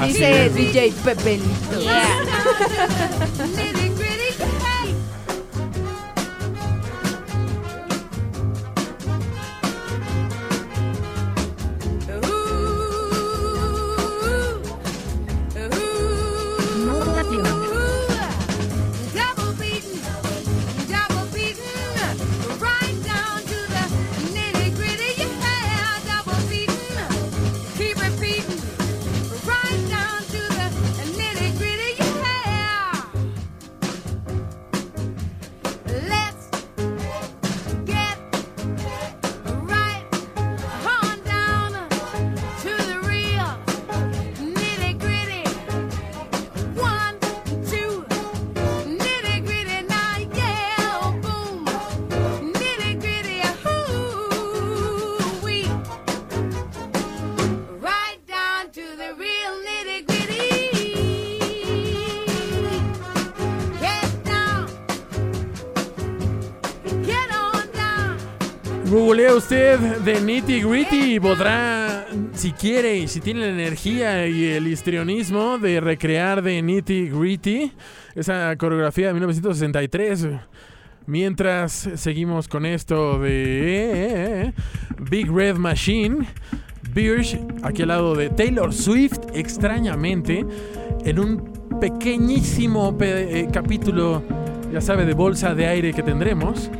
Dice. DJ Pepelito. Yeah. Usted de Nitty Gritty podrá, si quiere y si tiene la energía y el histrionismo de recrear de Nitty Gritty esa coreografía de 1963. Mientras seguimos con esto de Big Red Machine, Birch, aquí al lado de Taylor Swift, extrañamente, en un pequeñísimo pe- eh, capítulo, ya sabe, de bolsa de aire que tendremos.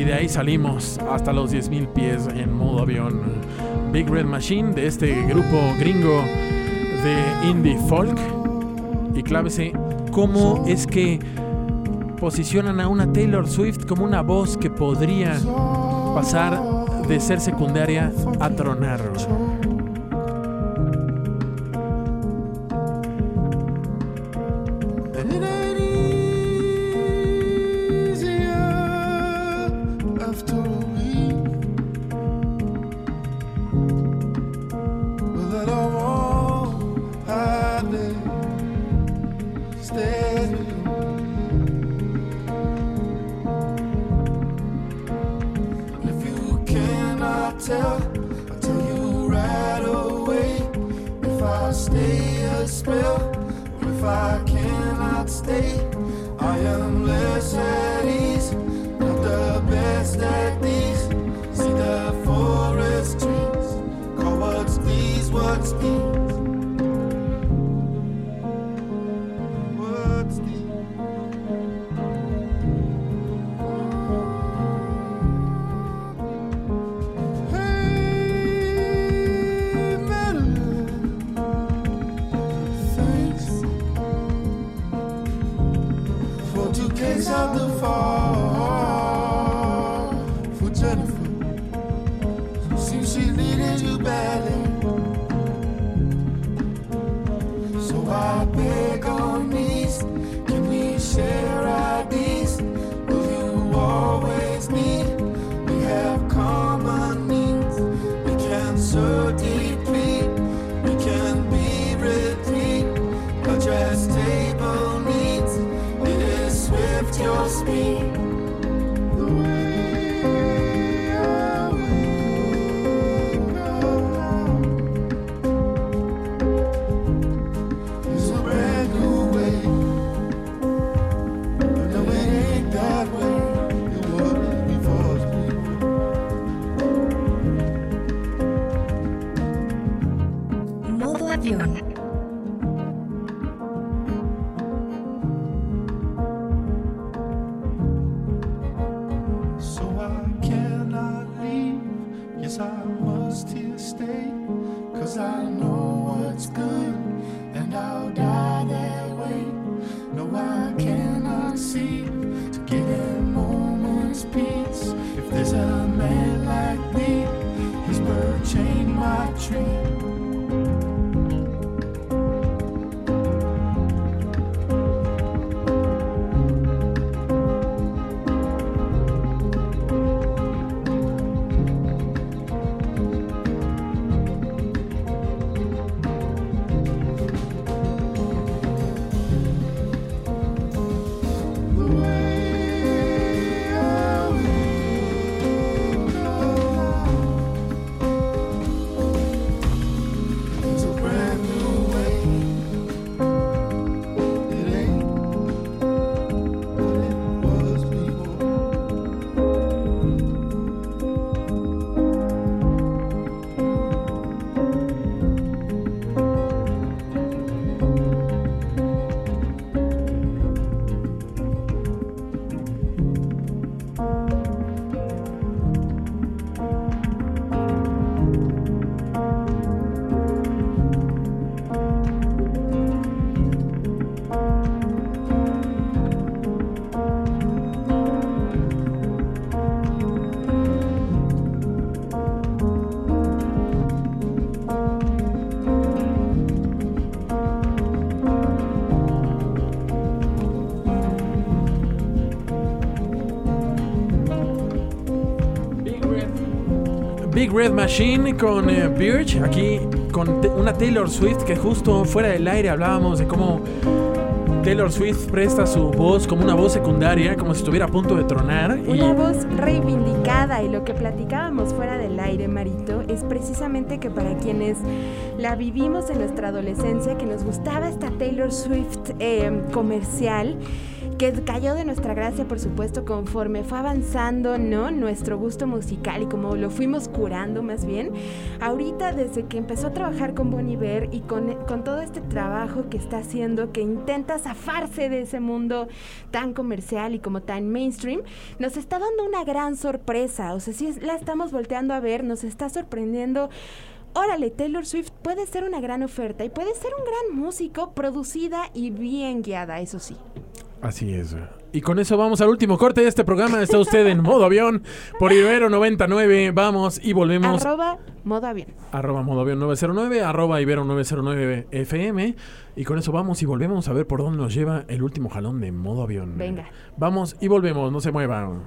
Y de ahí salimos hasta los 10.000 pies en modo avión. Big Red Machine de este grupo gringo de indie folk. Y clávese cómo es que posicionan a una Taylor Swift como una voz que podría pasar de ser secundaria a tronar. I must here stay. Cause I know what's good, Red Machine con eh, Birch, aquí con una Taylor Swift que justo fuera del aire hablábamos de cómo Taylor Swift presta su voz como una voz secundaria, como si estuviera a punto de tronar. Una voz reivindicada y lo que platicábamos fuera del aire, Marito, es precisamente que para quienes la vivimos en nuestra adolescencia, que nos gustaba esta Taylor Swift eh, comercial, que cayó de nuestra gracia, por supuesto, conforme fue avanzando, ¿no? Nuestro gusto musical y como lo fuimos curando más bien. Ahorita, desde que empezó a trabajar con Bon Iver y con, con todo este trabajo que está haciendo, que intenta zafarse de ese mundo tan comercial y como tan mainstream, nos está dando una gran sorpresa. O sea, si la estamos volteando a ver, nos está sorprendiendo. Órale, Taylor Swift puede ser una gran oferta y puede ser un gran músico, producida y bien guiada, eso sí. Así es. Y con eso vamos al último corte de este programa. Está usted en modo avión por Ibero 99. Vamos y volvemos. Arroba modo avión. Arroba modo avión 909, arroba Ibero 909 FM. Y con eso vamos y volvemos a ver por dónde nos lleva el último jalón de modo avión. Venga. Vamos y volvemos, no se muevan.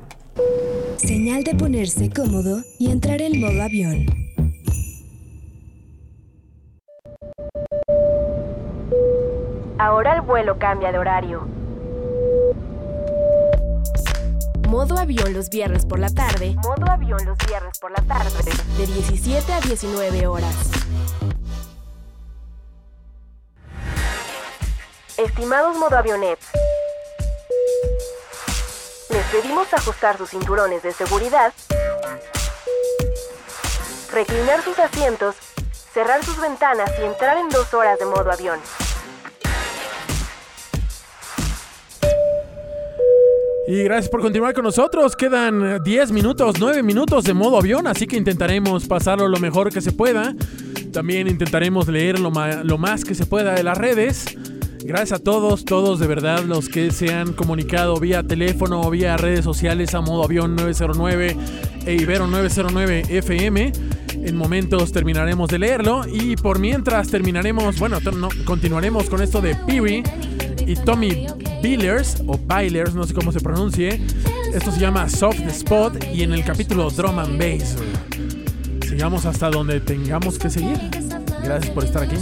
Señal de ponerse cómodo y entrar en modo avión. Ahora el vuelo cambia de horario. Modo avión los viernes por la tarde. Modo avión los viernes por la tarde. De 17 a 19 horas. Estimados modoavionets, les pedimos ajustar sus cinturones de seguridad, reclinar sus asientos, cerrar sus ventanas y entrar en dos horas de modo avión. Y gracias por continuar con nosotros. Quedan eh, 10 minutos, 9 minutos de modo avión, así que intentaremos pasarlo lo mejor que se pueda. También intentaremos leer lo, más que se pueda de las redes. Gracias a todos, todos de verdad los que se han comunicado vía teléfono o vía redes sociales a modo avión 909 e Ibero 909 FM. En momentos terminaremos de leerlo y por mientras terminaremos, bueno, continuaremos con esto de Peewee y Tommy Billers o Bailers, no sé cómo se pronuncie. Esto se llama Soft Spot y en el capítulo Drum and Bass. Sigamos hasta donde tengamos que seguir. Gracias por estar aquí.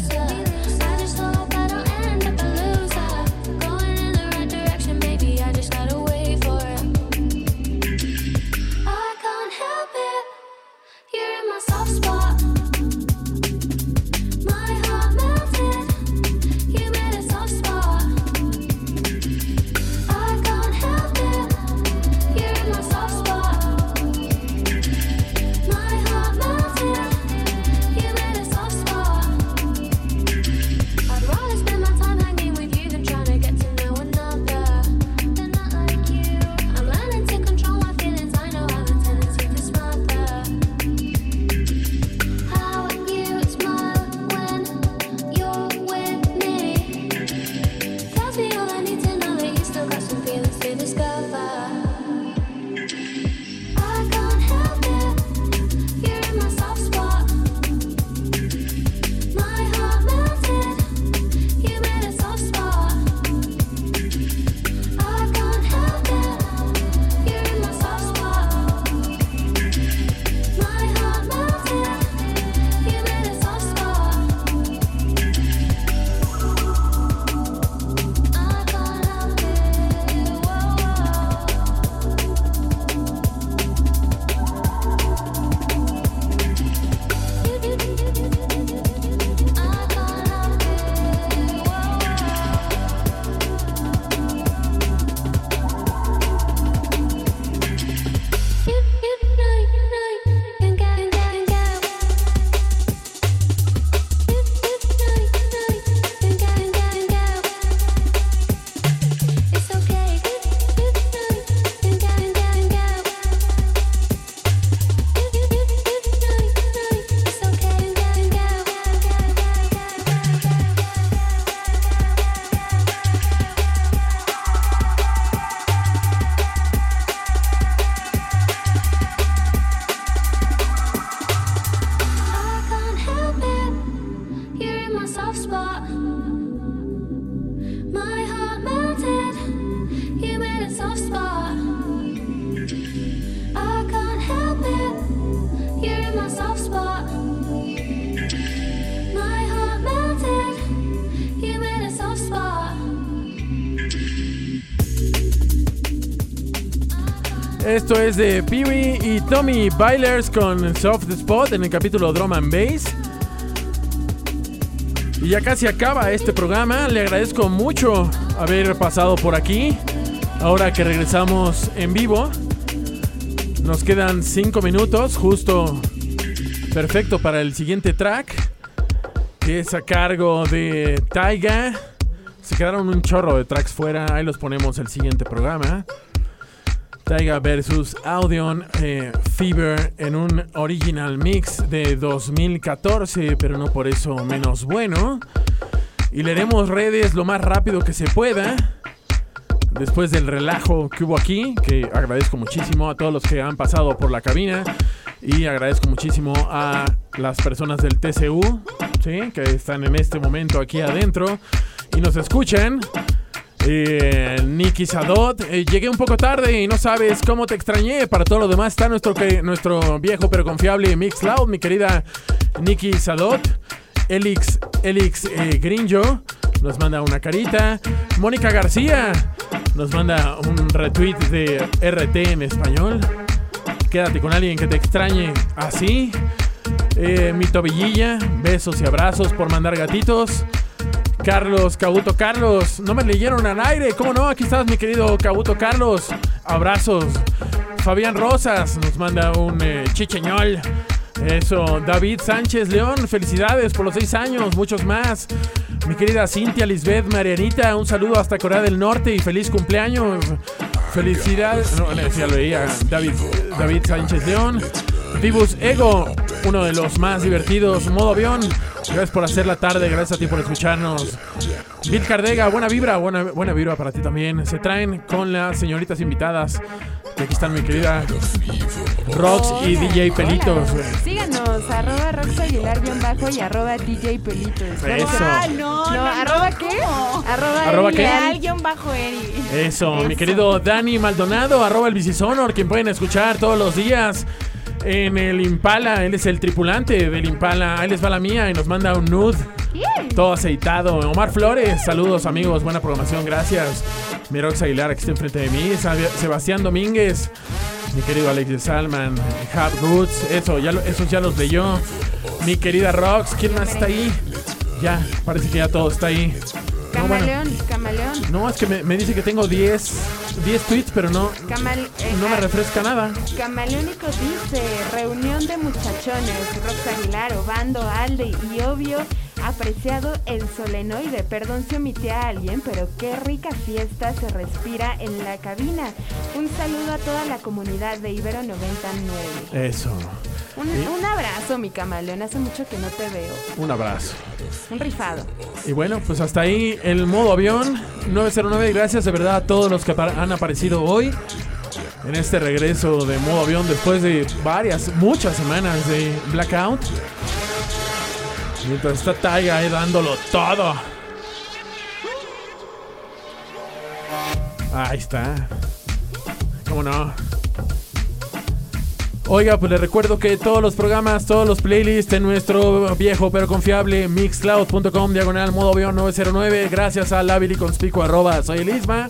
Esto es de Peewee y Tommy Bailers con Soft Spot en el capítulo Drum and Bass. Y ya casi acaba este programa. Le agradezco mucho haber pasado por aquí. Ahora que regresamos en vivo, nos quedan 5 minutos, justo perfecto para el siguiente track, que es a cargo de Taiga. Se quedaron un chorro de tracks fuera, ahí los ponemos el siguiente programa. Taiga versus Audion eh, Fever en un original mix de 2014, pero no por eso menos bueno. Y leeremos redes lo más rápido que se pueda. Después del relajo que hubo aquí, que agradezco muchísimo a todos los que han pasado por la cabina. Y agradezco muchísimo a las personas del TCU, que están en este momento aquí adentro y nos escuchan. Eh, Sadot, eh, llegué un poco tarde y no sabes cómo te extrañé. Para todo lo demás está nuestro, nuestro viejo pero confiable Mixcloud, mi querida Nicky Sadot. Elix, Elix eh, Grinjo nos manda una carita. Mónica García nos manda un retweet de RT en español. Quédate con alguien que te extrañe así. Eh, mi tobillilla, besos y abrazos por mandar gatitos. Carlos, Cabuto Carlos, no me leyeron al aire, ¿cómo no? Aquí estás, mi querido Cabuto Carlos. Abrazos. Fabián Rosas nos manda un eh, chicheñol. Eso, David Sánchez León, felicidades por los seis años, muchos más. Mi querida Cintia Lisbeth Marianita, un saludo hasta Corea del Norte y feliz cumpleaños. Felicidades. No, ya lo veía. David, David Sánchez León. Vivus Ego, uno de los más divertidos. Modo avión. Gracias por hacer la tarde, gracias a ti por escucharnos. Bill Cardega, buena vibra, buena, buena vibra para ti también. Se traen con las señoritas invitadas. Que aquí están mi querida Rox y DJ Pelitos. güey. Síganos, arroba Rox Aguilar guion bajo y arroba DJ Pelitos. Eso. Ah, no, No, no, ¿arroba no, qué? ¿cómo? Arroba, ¿Arroba qué? Bajo Eri. Eso, mi Eso. querido Dani Maldonado, arroba el Bicisonor, quien pueden escuchar todos los días en el Impala. Él es el tripulante del Impala. Ahí les va la mía y nos manda un nude. Todo aceitado. Omar Flores, saludos amigos, buena programación, gracias. Mirox Aguilar, aquí está enfrente de mí. Sebastián Domínguez, mi querido Alex de Salman, Hab Goods, eso, ya lo- esos ya los leyó. Mi querida Rox, ¿quién más está ahí? Ya, parece que ya todo está ahí. No, bueno, Camaleón, camaleón. no, es que me, me dice que tengo 10, 10 tweets, pero no, Camal, eh, no me ah, refresca nada. Camaleónico dice, reunión de muchachones, Rox Aguilar, Obando, Alde y obvio, apreciado el solenoide. Perdón si omití a alguien, pero qué rica fiesta se respira en la cabina. Un saludo a toda la comunidad de Ibero 99. Eso, Un, Sí. un abrazo, mi camaleón, hace mucho que no te veo. un abrazo. Un rifado. Y bueno, pues hasta ahí el modo avión 909. Gracias de verdad a todos los que han aparecido hoy en este regreso de modo avión después de varias, muchas semanas de blackout. Mientras está Taiga ahí dándolo todo. Ahí está. ¿Cómo no? Oiga, pues les recuerdo que todos los programas, todos los playlists en nuestro viejo pero confiable mixcloud.com diagonal modo avión 909. Gracias a Labili Conspicuo arroba soy el Isma.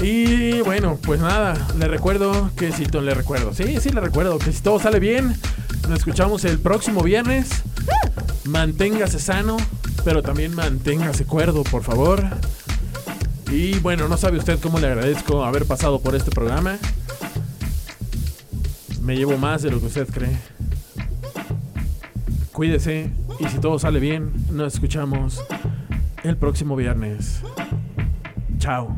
Y bueno, pues nada, le recuerdo que si le recuerdo, sí, sí le recuerdo que si todo sale bien, nos escuchamos el próximo viernes. Manténgase sano, pero también manténgase cuerdo, por favor. Y bueno, no sabe usted cómo le agradezco haber pasado por este programa. Me llevo más de lo que usted cree. Cuídese y si todo sale bien, nos escuchamos el próximo viernes. Chao.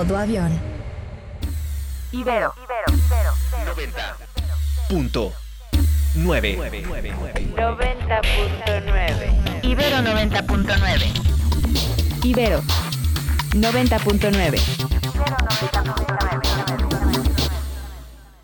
avión. Ibero. Ibero. Ibero. Ibero. 90. Punto. 9. 90.9. Ibero 90.9. Ibero 90.9.